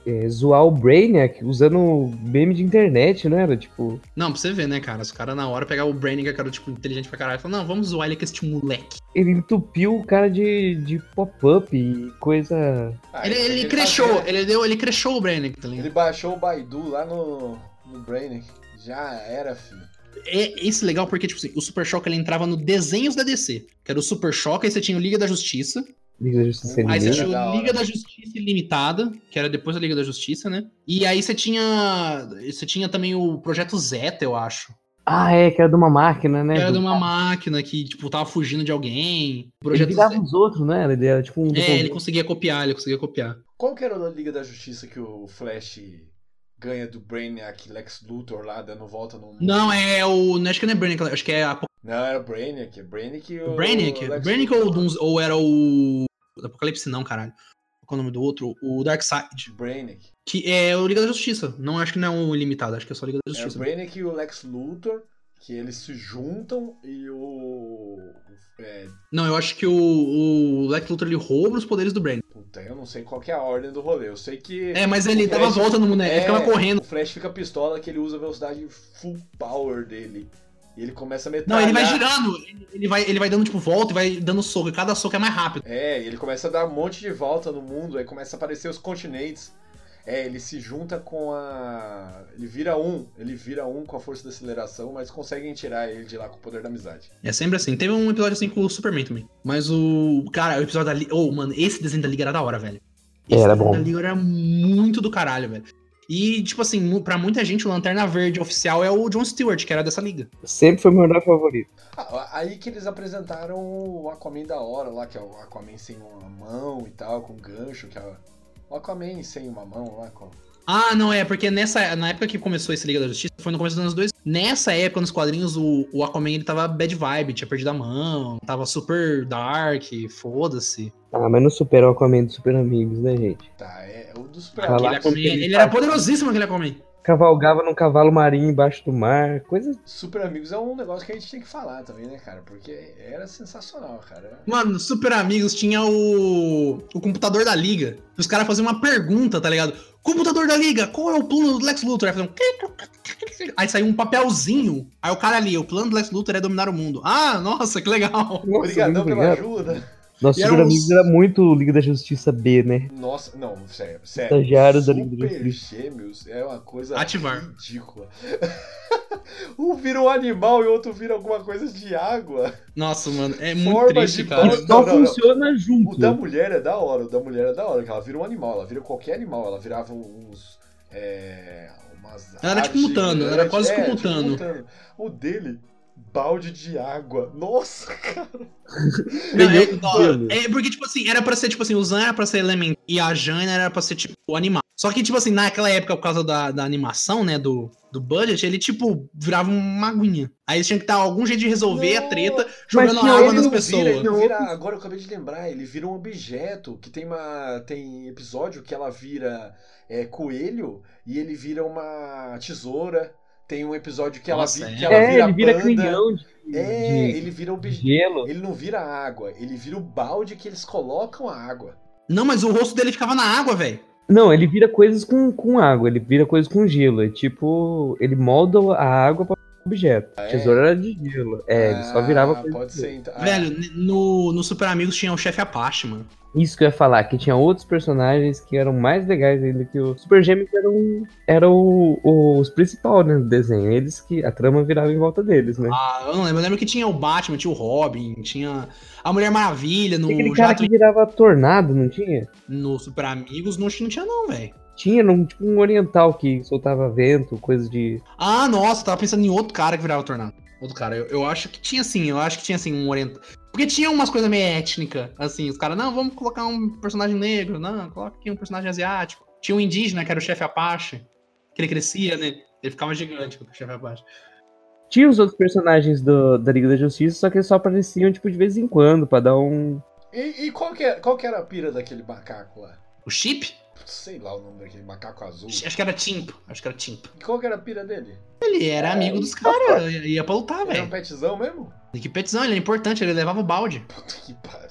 é, zoar o Brainiac usando meme de internet, não era? Tipo, Não, pra você ver, né, cara? Os caras na hora pegavam o Brainiac, que era, tipo, inteligente pra caralho, e falaram, não, vamos zoar ele com este moleque. ele entupiu o cara de, de pop-up e coisa. Ah, ele isso ele aqui cresceu, fazia- ele, deu, ele cresceu o Brainiac, tá ligado? Ele baixou o Baidu lá no, no Brainiac. Já era, filho. É esse legal porque, tipo assim, o Super Choque ele entrava no desenhos da DC. Que era o Super Choque, aí você tinha o Liga da Justiça. Liga da Justiça Aí você tinha o. Liga da Justiça Ilimitada, que era depois da Liga da Justiça, né? E aí você tinha. Você tinha também o Projeto Zeta, eu acho. Ah, é, que era de uma máquina, né? Que era de uma máquina que, tipo, tava fugindo de alguém. O Ele Projeto virava Zeta. os outros, né? Ele era tipo um. É, ele conseguia copiar, ele conseguia copiar. Qual que era o da Liga da Justiça que o Flash ganha do Brainiac Lex Luthor lá, dando volta no? Não, é o. Não, acho que não é Brainiac, acho que é a Não, era o Brainiac. Brainiac e o... Brainiac? Brainiac ou, ou era o. Apocalipse não, caralho. Qual é o nome do outro? O Darkseid. Brainiac. Que é o Liga da Justiça. Não acho que não é o Ilimitado, acho que é só Liga da É o Justiça. Brainiac e o Lex Luthor, que eles se juntam e o... É, Não, eu acho que o, o Lex Luthor ele rouba os poderes do Brain. puta, eu não sei qual que é a ordem do rolê. Eu sei que... É, mas ele dava Flash- volta no boneco, ele É, ficava correndo. O Flash fica pistola que ele usa a velocidade full power dele. E ele começa a Não, metralhar. ele vai girando, ele- vai, ele vai dando tipo volta e vai dando soco, e cada soco é mais rápido. É, e ele começa a dar um monte de volta no mundo, aí começa a aparecer os continentes. É, ele se junta com a. Ele vira um, ele vira um com a força da aceleração, mas conseguem tirar ele de lá com o poder da amizade. É sempre assim. Teve um episódio assim com o Superman também. Mas o. Cara, o episódio da Liga. Oh, mano, esse desenho da Liga era da hora, velho. Esse Era desenho bom. da Liga era muito do caralho, velho. E, tipo assim, pra muita gente, o Lanterna Verde oficial é o John Stewart, que era dessa liga. Sempre foi meu herói favorito. Ah, aí que eles apresentaram o Aquaman da hora lá, que é o Aquaman sem uma mão e tal, com gancho, que é o Aquaman sem uma mão lá, com. Ah, não, é, porque nessa, na época que começou esse Liga da Justiça, foi no começo dos anos 2000. Nessa época, nos quadrinhos, o, o Aquaman, ele tava bad vibe, tinha perdido a mão, tava super dark, foda-se. Ah, mas não supera o Aquaman dos Super Amigos, né, gente? Tá, é o dos super amigos. aquele ele era poderosíssimo, aquele Aquaman. Cavalgava num cavalo marinho embaixo do mar, coisa. Super amigos é um negócio que a gente tem que falar também, né, cara? Porque era sensacional, cara. Mano, Super Amigos tinha o. o computador da liga. Os caras faziam uma pergunta, tá ligado? Computador da liga, qual é o plano do Lex Luthor? Aí, faziam... Aí saiu um papelzinho. Aí o cara ali, o plano do Lex Luthor é dominar o mundo. Ah, nossa, que legal. Nossa, Obrigadão pela obrigado. ajuda. Nosso Super Amigos era muito Liga da Justiça B, né? Nossa, não, sério, sério. Estagiários da Liga da Super Justiça. Gêmeos é uma coisa Ativar. ridícula. *laughs* um vira um animal e o outro vira alguma coisa de água. Nossa, mano, é muito Forma triste, cara. Não, não, não. funciona junto. O da mulher é da hora, o da mulher é da hora, que ela vira um animal, ela vira qualquer animal, ela virava uns. É, umas Ela era tipo mutano, era quase é, tipo tipo mutano. mutano. O dele, balde de água. Nossa, *laughs* cara. Não, é, é porque, tipo assim, era pra ser, tipo assim, o Zan era pra ser elemento e a Jana era pra ser, tipo, o animal. Só que, tipo assim, naquela época, por causa da, da animação, né, do, do budget, ele, tipo, virava uma aguinha. Aí tinha que dar algum jeito de resolver a Não. treta jogando água nas não pessoas. Vira, não vira, agora eu acabei de lembrar, ele vira um objeto, que tem uma. Tem episódio que ela vira é, coelho e ele vira uma tesoura. Tem um episódio que ela, Nossa, vi- é. que ela É, vira ele vira panda. canhão de, É, de ele vira objeto. gelo. Ele não vira água, ele vira o balde que eles colocam a água. Não, mas o rosto dele ficava na água, velho. Não, ele vira coisas com, com água, ele vira coisas com gelo. É tipo, ele molda a água para objeto. Ah, é? Tesoura era de gelo. É, ele só virava Ah, Pode de ser então. Ah, Velho, no, no Super Amigos tinha o chefe Apache, mano. Isso que eu ia falar, que tinha outros personagens que eram mais legais ainda que o Super Gêmeos eram, eram o- o- os principais, né, do desenho. Eles que a trama virava em volta deles, né? Ah, eu não lembro. Eu lembro que tinha o Batman, tinha o Robin, tinha a Mulher Maravilha no, Tinha aquele cara Jato- que virava tornado, não tinha? no Super Amigos, não, não tinha não, velho. Tinha, num, tipo um oriental que soltava vento, coisa de. Ah, nossa, tava pensando em outro cara que virava tornado. Outro cara, eu, eu acho que tinha sim, eu acho que tinha assim um oriental. Porque tinha umas coisas meio étnica, assim, os caras, não, vamos colocar um personagem negro, não, coloca aqui um personagem asiático. Tinha um indígena, que era o chefe Apache, que ele crescia, né? Ele ficava gigante com o chefe Apache. Tinha os outros personagens do- da Liga da Justiça, só que eles só apareciam, tipo, de vez em quando, pra dar um. E, e qual, que é, qual que era a pira daquele macaco lá? O Chip? Sei lá o nome daquele macaco azul. Acho que era Timp, acho que era Timp. E qual que era a pira dele? Ele era amigo dos caras, ia pra lutar, Era um velho. petzão mesmo? E que petizão, ele é importante, ele levava o balde. Puta que pariu.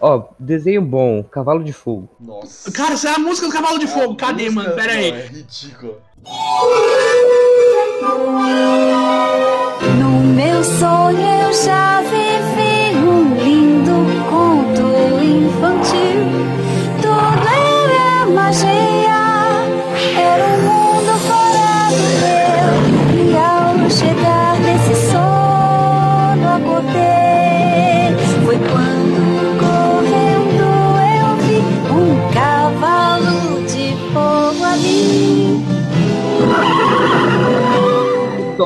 Ó, desenho bom, Cavalo de Fogo. Nossa. Cara, essa é a música do Cavalo de Fogo, A cadê, música- mano? Pera não, aí. É ridículo. Meu sonho eu já vivi um lindo conto infantil. Tudo era magia, era um mundo fora do meu. E ao chegar nesse sono acordei. Foi quando correndo eu vi um cavalo de fogo ali.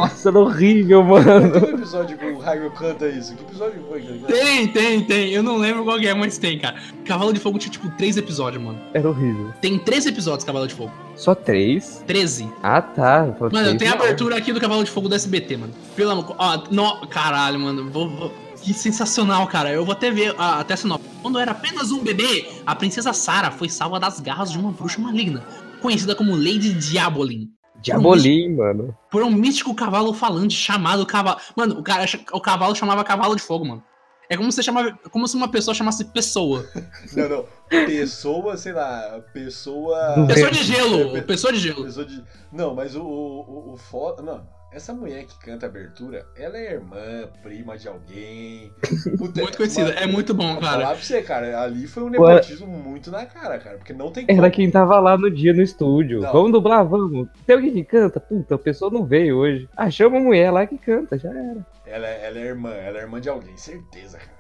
Nossa, era horrível, mano. Tem um episódio que o Raio canta isso. Que episódio foi canta? Tem, tem, tem. Eu não lembro qual que é, mas tem, cara. Cavalo de Fogo tinha, tipo, três episódios, mano. Era horrível. Tem três episódios Cavalo de Fogo. Só três? Treze. Ah, tá. Falei, Mano, três tem a abertura aqui do Cavalo de Fogo do SBT, mano. Pelo amor... Ó, no... Caralho, mano. Vou, vou- Que sensacional, cara. Eu vou até ver a, até a sinopse. Quando era apenas um bebê, a princesa Sarah foi salva das garras de uma bruxa maligna, conhecida como Lady Diabolin. Diabolim, mano. Por um místico cavalo falante chamado cavalo. Mano, o, cara, o cavalo chamava cavalo de fogo, mano. É como se, chamava, como se uma pessoa chamasse pessoa. Não, não. Pessoa, sei lá, pessoa. Pessoa de gelo, pessoa de gelo. Pessoa de... Não, mas o, o, o, o foda. Não, essa mulher que canta a abertura, ela é irmã, prima de alguém. *laughs* Puta, Muito conhecida, é muito bom, Vou cara. falar pra você, cara, ali foi um Ué. nepotismo muito na cara, cara, porque não tem Era quem tava lá no dia no estúdio. Não. Vamos dublar, vamos. Tem alguém que canta? Puta, a pessoa não veio hoje. Ah, chama a mulher lá que canta, já era. Ela, é- ela é irmã, ela é irmã de alguém, certeza, cara.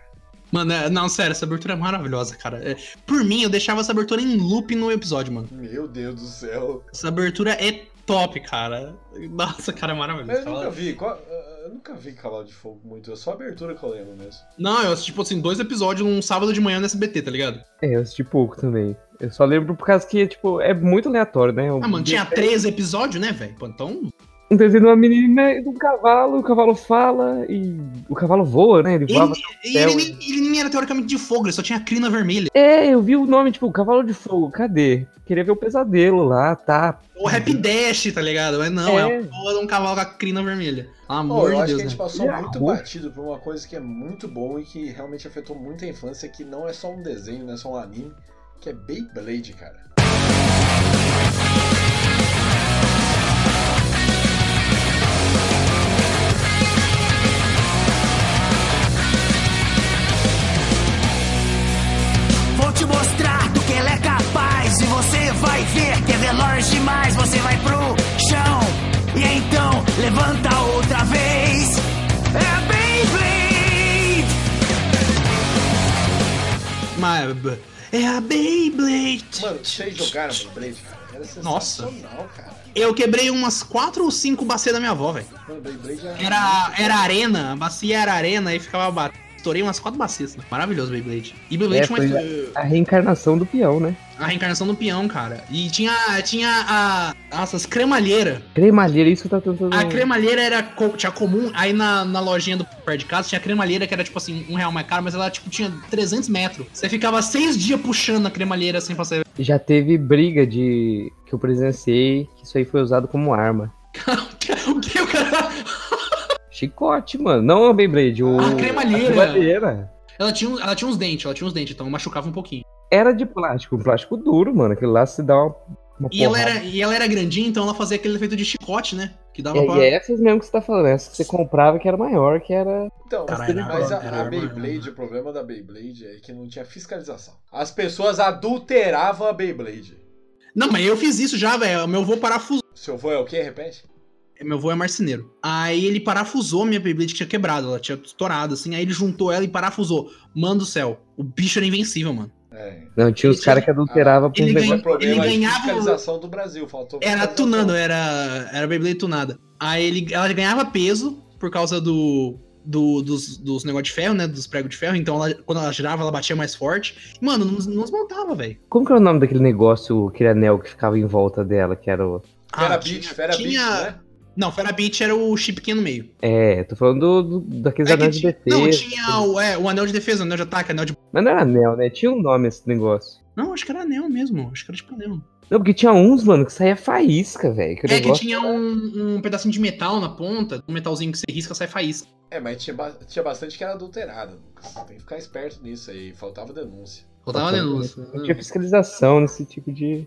Mano, é- não, sério, essa abertura é maravilhosa, cara. É, por mim, eu deixava essa abertura em loop no episódio, mano. Meu Deus do céu. Essa abertura é top, cara. Nossa, cara, é Mas maravilhoso. eu nunca vi, qual- eu nunca vi Cavalo de Fogo muito, é só a abertura que eu lembro mesmo. Não, eu assisti, tipo assim, dois episódios num sábado de manhã no SBT, tá ligado? É, eu assisti pouco também. Eu só lembro por causa que, tipo, é muito aleatório, né? Ah, mano, tinha 13 episódios, né, velho? Então, Um desenho de uma menina e de um cavalo, o cavalo fala e o cavalo voa, né? Ele ele, voava. e ele, nem, ele nem era teoricamente de fogo, ele só tinha crina vermelha. É, eu vi o nome, tipo, Cavalo de Fogo, cadê? Queria ver o pesadelo lá, tá? O Rap Dash, tá ligado? Mas não, é, É. de um cavalo com a crina vermelha. Pelo Pô, amor eu de acho Deus, que a gente né? passou Ele é muito batido por uma coisa que é muito bom e que realmente afetou muito a infância, que não é só um desenho, não é só um anime, que é Beyblade, cara. Dizer que é veloz demais, você vai pro chão. E então, levanta outra vez. É a Beyblade! Mas é a Beyblade. Mano, vocês jogaram Beyblade, cara? Era Nossa. cara. Eu quebrei umas quatro ou cinco bacias da minha avó, velho. Era... Era, arena, a bacia era arena e ficava batendo. Estourei umas quatro bacias. Maravilhoso Beyblade. E Beyblade É, foi uma, a reencarnação do peão, né? A reencarnação do peão, cara. E tinha, tinha a. Nossa, as cremalheiras. Cremalheira, isso que tá tentando. A cremalheira era tinha comum, aí na, na lojinha do perto de casa tinha a cremalheira que era tipo assim, um real mais caro, mas ela tipo tinha 300 metros. Você ficava seis dias puxando a cremalheira assim pra você. Já teve briga de. que eu presenciei, que isso aí foi usado como arma. *laughs* o que o cara. Chicote, mano. Não a Beyblade, o. A cremalheira. A cremalheira. Ela tinha, ela tinha uns dentes, ela tinha uns dentes, então machucava um pouquinho. Era de plástico, um plástico duro, mano. Aquilo lá se dá uma. uma E ela, era, e ela era grandinha, então ela fazia aquele efeito de chicote, né? Que dava É, pra. e é essas mesmo que você tá falando, essa que você comprava que era maior, que era. Então, Caralho, mas a, era- a Beyblade, o problema da Beyblade é que não tinha fiscalização. As pessoas adulteravam a Beyblade. Não, mas eu fiz isso já, velho. Meu avô parafusou. Seu avô é o quê? Repete? Meu avô é marceneiro. Aí ele parafusou minha Beyblade que tinha quebrado, ela tinha estourado, assim. Aí ele juntou ela e parafusou. Mano do céu, o bicho era invencível, mano. É. Não, tinha os caras que adulteravam pra um ele negócio. ganha- O problema ele de ganhava do Brasil. Faltou Era tunando, era, era Beyblade tunada. Aí ele, ela ganhava peso por causa do, do- dos, dos negócios de ferro, né? Dos pregos de ferro. Então ela- quando ela girava, ela batia mais forte. Mano, não, não desmontava, velho. Como que era o nome daquele negócio, aquele anel que ficava em volta dela, que era o. Fera Ah, Beat, tinha- Fera tinha- né? Não, Ferabit era o chip pequeno no meio. É, tô falando do, do- daqueles É que anéis de defesa. não, tinha o, é, o anel de defesa, o anel de ataque, anel de. Mas não era anel, né? Tinha um nome esse negócio. Não, acho que era anel mesmo. Acho que era tipo anel. Não, porque tinha uns, mano, que saía faísca, velho. que É que negócio tinha um, um pedacinho de metal na ponta, um metalzinho que você risca sai faísca. É, mas tinha, ba- tinha bastante que era adulterada, Lucas. Tem que ficar esperto nisso aí. Faltava denúncia. Faltava denúncia. Não tinha fiscalização nesse tipo de.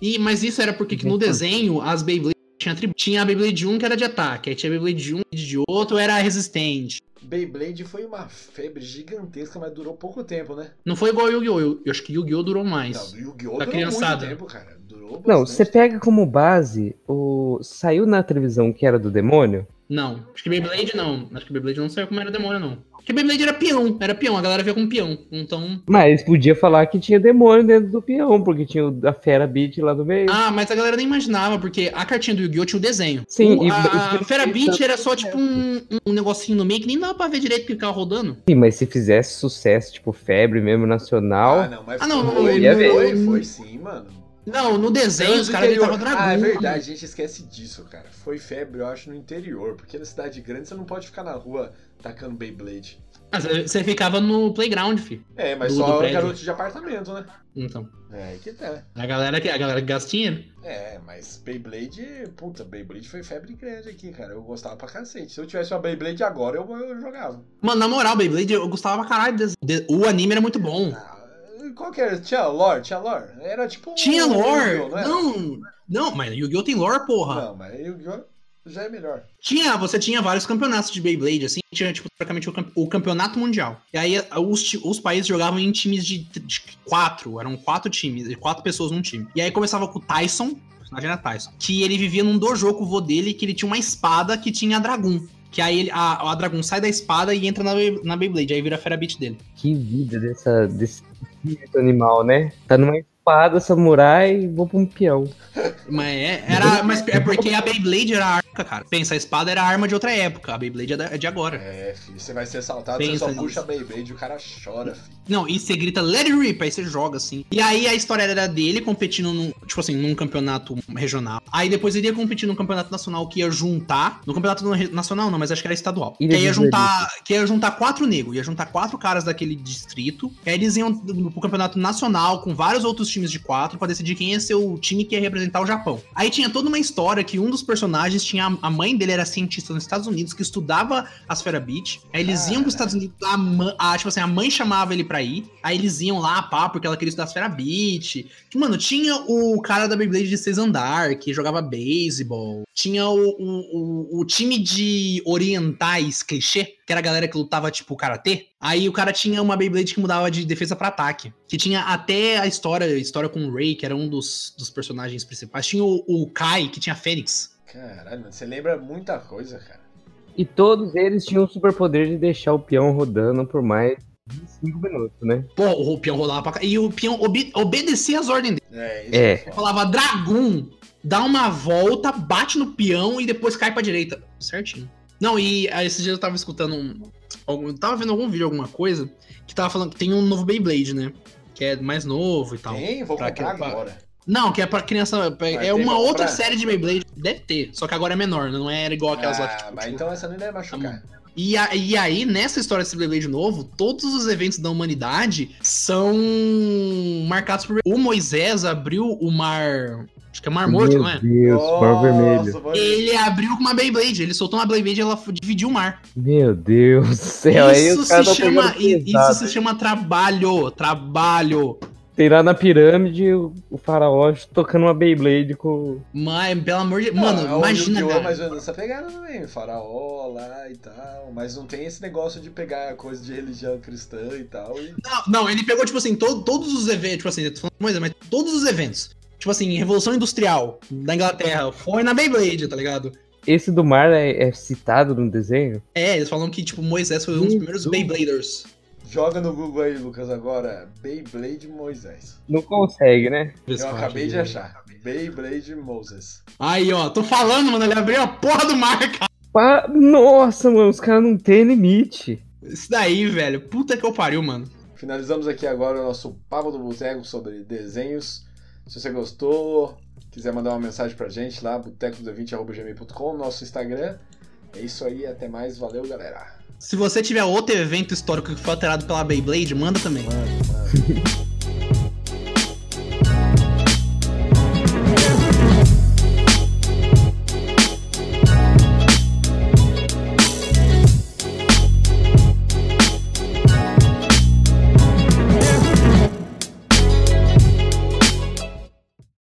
E, mas isso era porque que no desenho as Beyblade tinha, tinha a Beyblade 1 que era de ataque, aí tinha a Beyblade de um e de outro era resistente. Beyblade foi uma febre gigantesca, mas durou pouco tempo, né? Não foi igual ao Yu-Gi-Oh! Eu, eu acho que Yu-Gi-Oh! durou mais. Não, Yu-Gi-Oh! Da durou criançada. muito tempo, cara. Durou Não, você pega como base o. Saiu na televisão que era do demônio? Não, acho que Beyblade não. Acho que Beyblade não saiu como era demônio, não. Porque Beyblade era peão, era peão, a galera via como peão. Então. Mas podia falar que tinha demônio dentro do peão, porque tinha da Fera Beat lá no meio. Ah, mas a galera nem imaginava, porque a cartinha do Yu-Gi-Oh! tinha o desenho. Sim, o, e- a, e- a Fera Beat era só tipo um, um negocinho no meio que nem dava pra ver direito que ficava rodando. Sim, mas se fizesse sucesso, tipo febre mesmo nacional. Ah, não, mas Ah, não, não, foi, foi, ver. foi, sim, mano. Não, no desenho os caras gritavam dragão. Ah, é verdade, a gente esquece disso, cara. Foi febre, eu acho, no interior. Porque na cidade grande você não pode ficar na rua tacando Beyblade. Mas você ficava no playground, filho. É, mas Do- do só prédio. garoto de apartamento, né? Então. É, aí que tá. A galera que, a galera que gasta dinheiro. É, mas Beyblade, puta, Beyblade foi febre grande aqui, cara. Eu gostava pra cacete. Se eu tivesse uma Beyblade agora, eu, eu jogava. Mano, na moral, Beyblade, eu gostava pra caralho. desse- de- o anime era muito bom. Qual que era? Tinha lore? Tinha lore? Era tipo. um Tinha lore. Não, não, mas Yu-Gi-Oh! tem lore, porra. Não, mas Yu-Gi-Oh! já é melhor. Tinha, você tinha vários campeonatos de Beyblade, assim, tinha, tipo, praticamente o, cam- o campeonato mundial. E aí os, os países jogavam em times de, de quatro, eram quatro times, de quatro pessoas num time. E aí começava com o Tyson, o personagem era Tyson, que ele vivia num dojo com o vô dele, que ele tinha uma espada que tinha Dragon. Que aí ele- a, a Dragon sai da espada e entra na, na Beyblade, aí vira a Fera Beat dele. Que vida dessa, desse espírito animal, né? Tá numa espada samurai e vou pra um peão. Mas é, era, mas é porque a Beyblade era a arca, cara. Pensa, a espada era arma de outra época, a Beyblade é é de agora. É, filho, você vai ser assaltado, Pensa você só nisso. puxa a Beyblade e o cara chora, filho. Não, e você grita Let it rip, aí você joga assim. E aí a história era dele competindo num, tipo assim, num campeonato regional. Aí depois ele ia competir num campeonato nacional que ia juntar. No campeonato nacional não, mas acho que era estadual. Ilha que aí ia juntar, que ia juntar quatro negros, ia juntar quatro caras daquele distrito. E aí eles iam pro campeonato nacional com vários outros times de quatro pra decidir quem ia ser o time que ia representar o Japão. Aí tinha toda uma história que um dos personagens tinha a, a mãe dele era cientista nos Estados Unidos que estudava as Fera Beach. Aí eles iam pros Estados Unidos, a, a- tipo assim, a mãe chamava ele pra ir. Aí eles iam lá, pá, porque ela queria estudar as Fera Beach. Que, Mano, tinha o cara da Beyblade de seis andar, que jogava beisebol. Tinha o, o, o, o time de orientais clichê, que era a galera que lutava, tipo, karatê. Aí o cara tinha uma Beyblade que mudava de defesa pra ataque. Que tinha até a história, a história com o Ray, que era um dos, dos personagens principais. Tinha o, o Kai, que tinha Fênix. Caralho, mano, você lembra muita coisa, cara. E todos eles tinham o superpoder de deixar o peão rodando por mais de 5 minutos, né? Pô, o peão rolava pra cá. E o peão obe- obedecia as ordens dele. É, isso É. falo. Falava Dragon, dá uma volta, bate no peão e depois cai pra direita. Certinho. Não, e aí, esses dias eu tava escutando um. algum- tava vendo algum vídeo, alguma coisa, que tava falando que tem um novo Beyblade, né? Que é mais novo e tal. Tem, vou Pra comprar que- pra- agora. Não, que é pra criança. É ter uma pra outra série de Beyblade. Deve ter, só que agora é menor, não é igual aquelas lá que Ah, tipo, mas tipo, então essa não deve machucar. E, a- e aí, nessa história desse Beyblade novo, todos os eventos da humanidade são marcados por. O Moisés abriu o mar. Acho que é Mar Morto, Meu não é? Deus, mar vermelho. Ele abriu com uma Beyblade, ele soltou uma Beyblade e ela dividiu o mar. Meu Deus do céu, aí Isso caras se chama, isso se chama trabalho, trabalho. Tem lá na pirâmide o, o faraó tocando uma Beyblade com. Mas, pelo amor de Mano, é o imagina, Yu-Gi-Oh! cara. mais ou menos essa pegada também, faraó lá e tal, mas não tem esse negócio de pegar coisa de religião cristã e tal. E... Não, não, ele pegou, tipo assim, to- todos os eventos, tipo assim, eu tô falando Moisés, mas todos os eventos. Tipo assim, Revolução Industrial da Inglaterra, foi na Beyblade, tá ligado? Esse do mar é, é citado no desenho? É, eles falam que, tipo, Moisés foi um dos primeiros Beybladers. Joga no Google aí, Lucas, agora. Beyblade Moisés. Não consegue, né? Eu acabei de achar. Beyblade Moses. Aí, ó, tô falando, mano, ele abriu a porra do mar, cara. Pa- Nossa, mano, os caras não tem limite. Isso daí, velho, puta que eu pariu, mano. Finalizamos aqui agora o nosso Papo do Boteco sobre desenhos. Se você gostou, quiser mandar uma mensagem pra gente lá, boteco20.gmail.com, nosso Instagram. É isso aí, até mais, valeu galera. Se você tiver outro evento histórico que foi alterado pela Beyblade, manda também. Mano, mano. *laughs*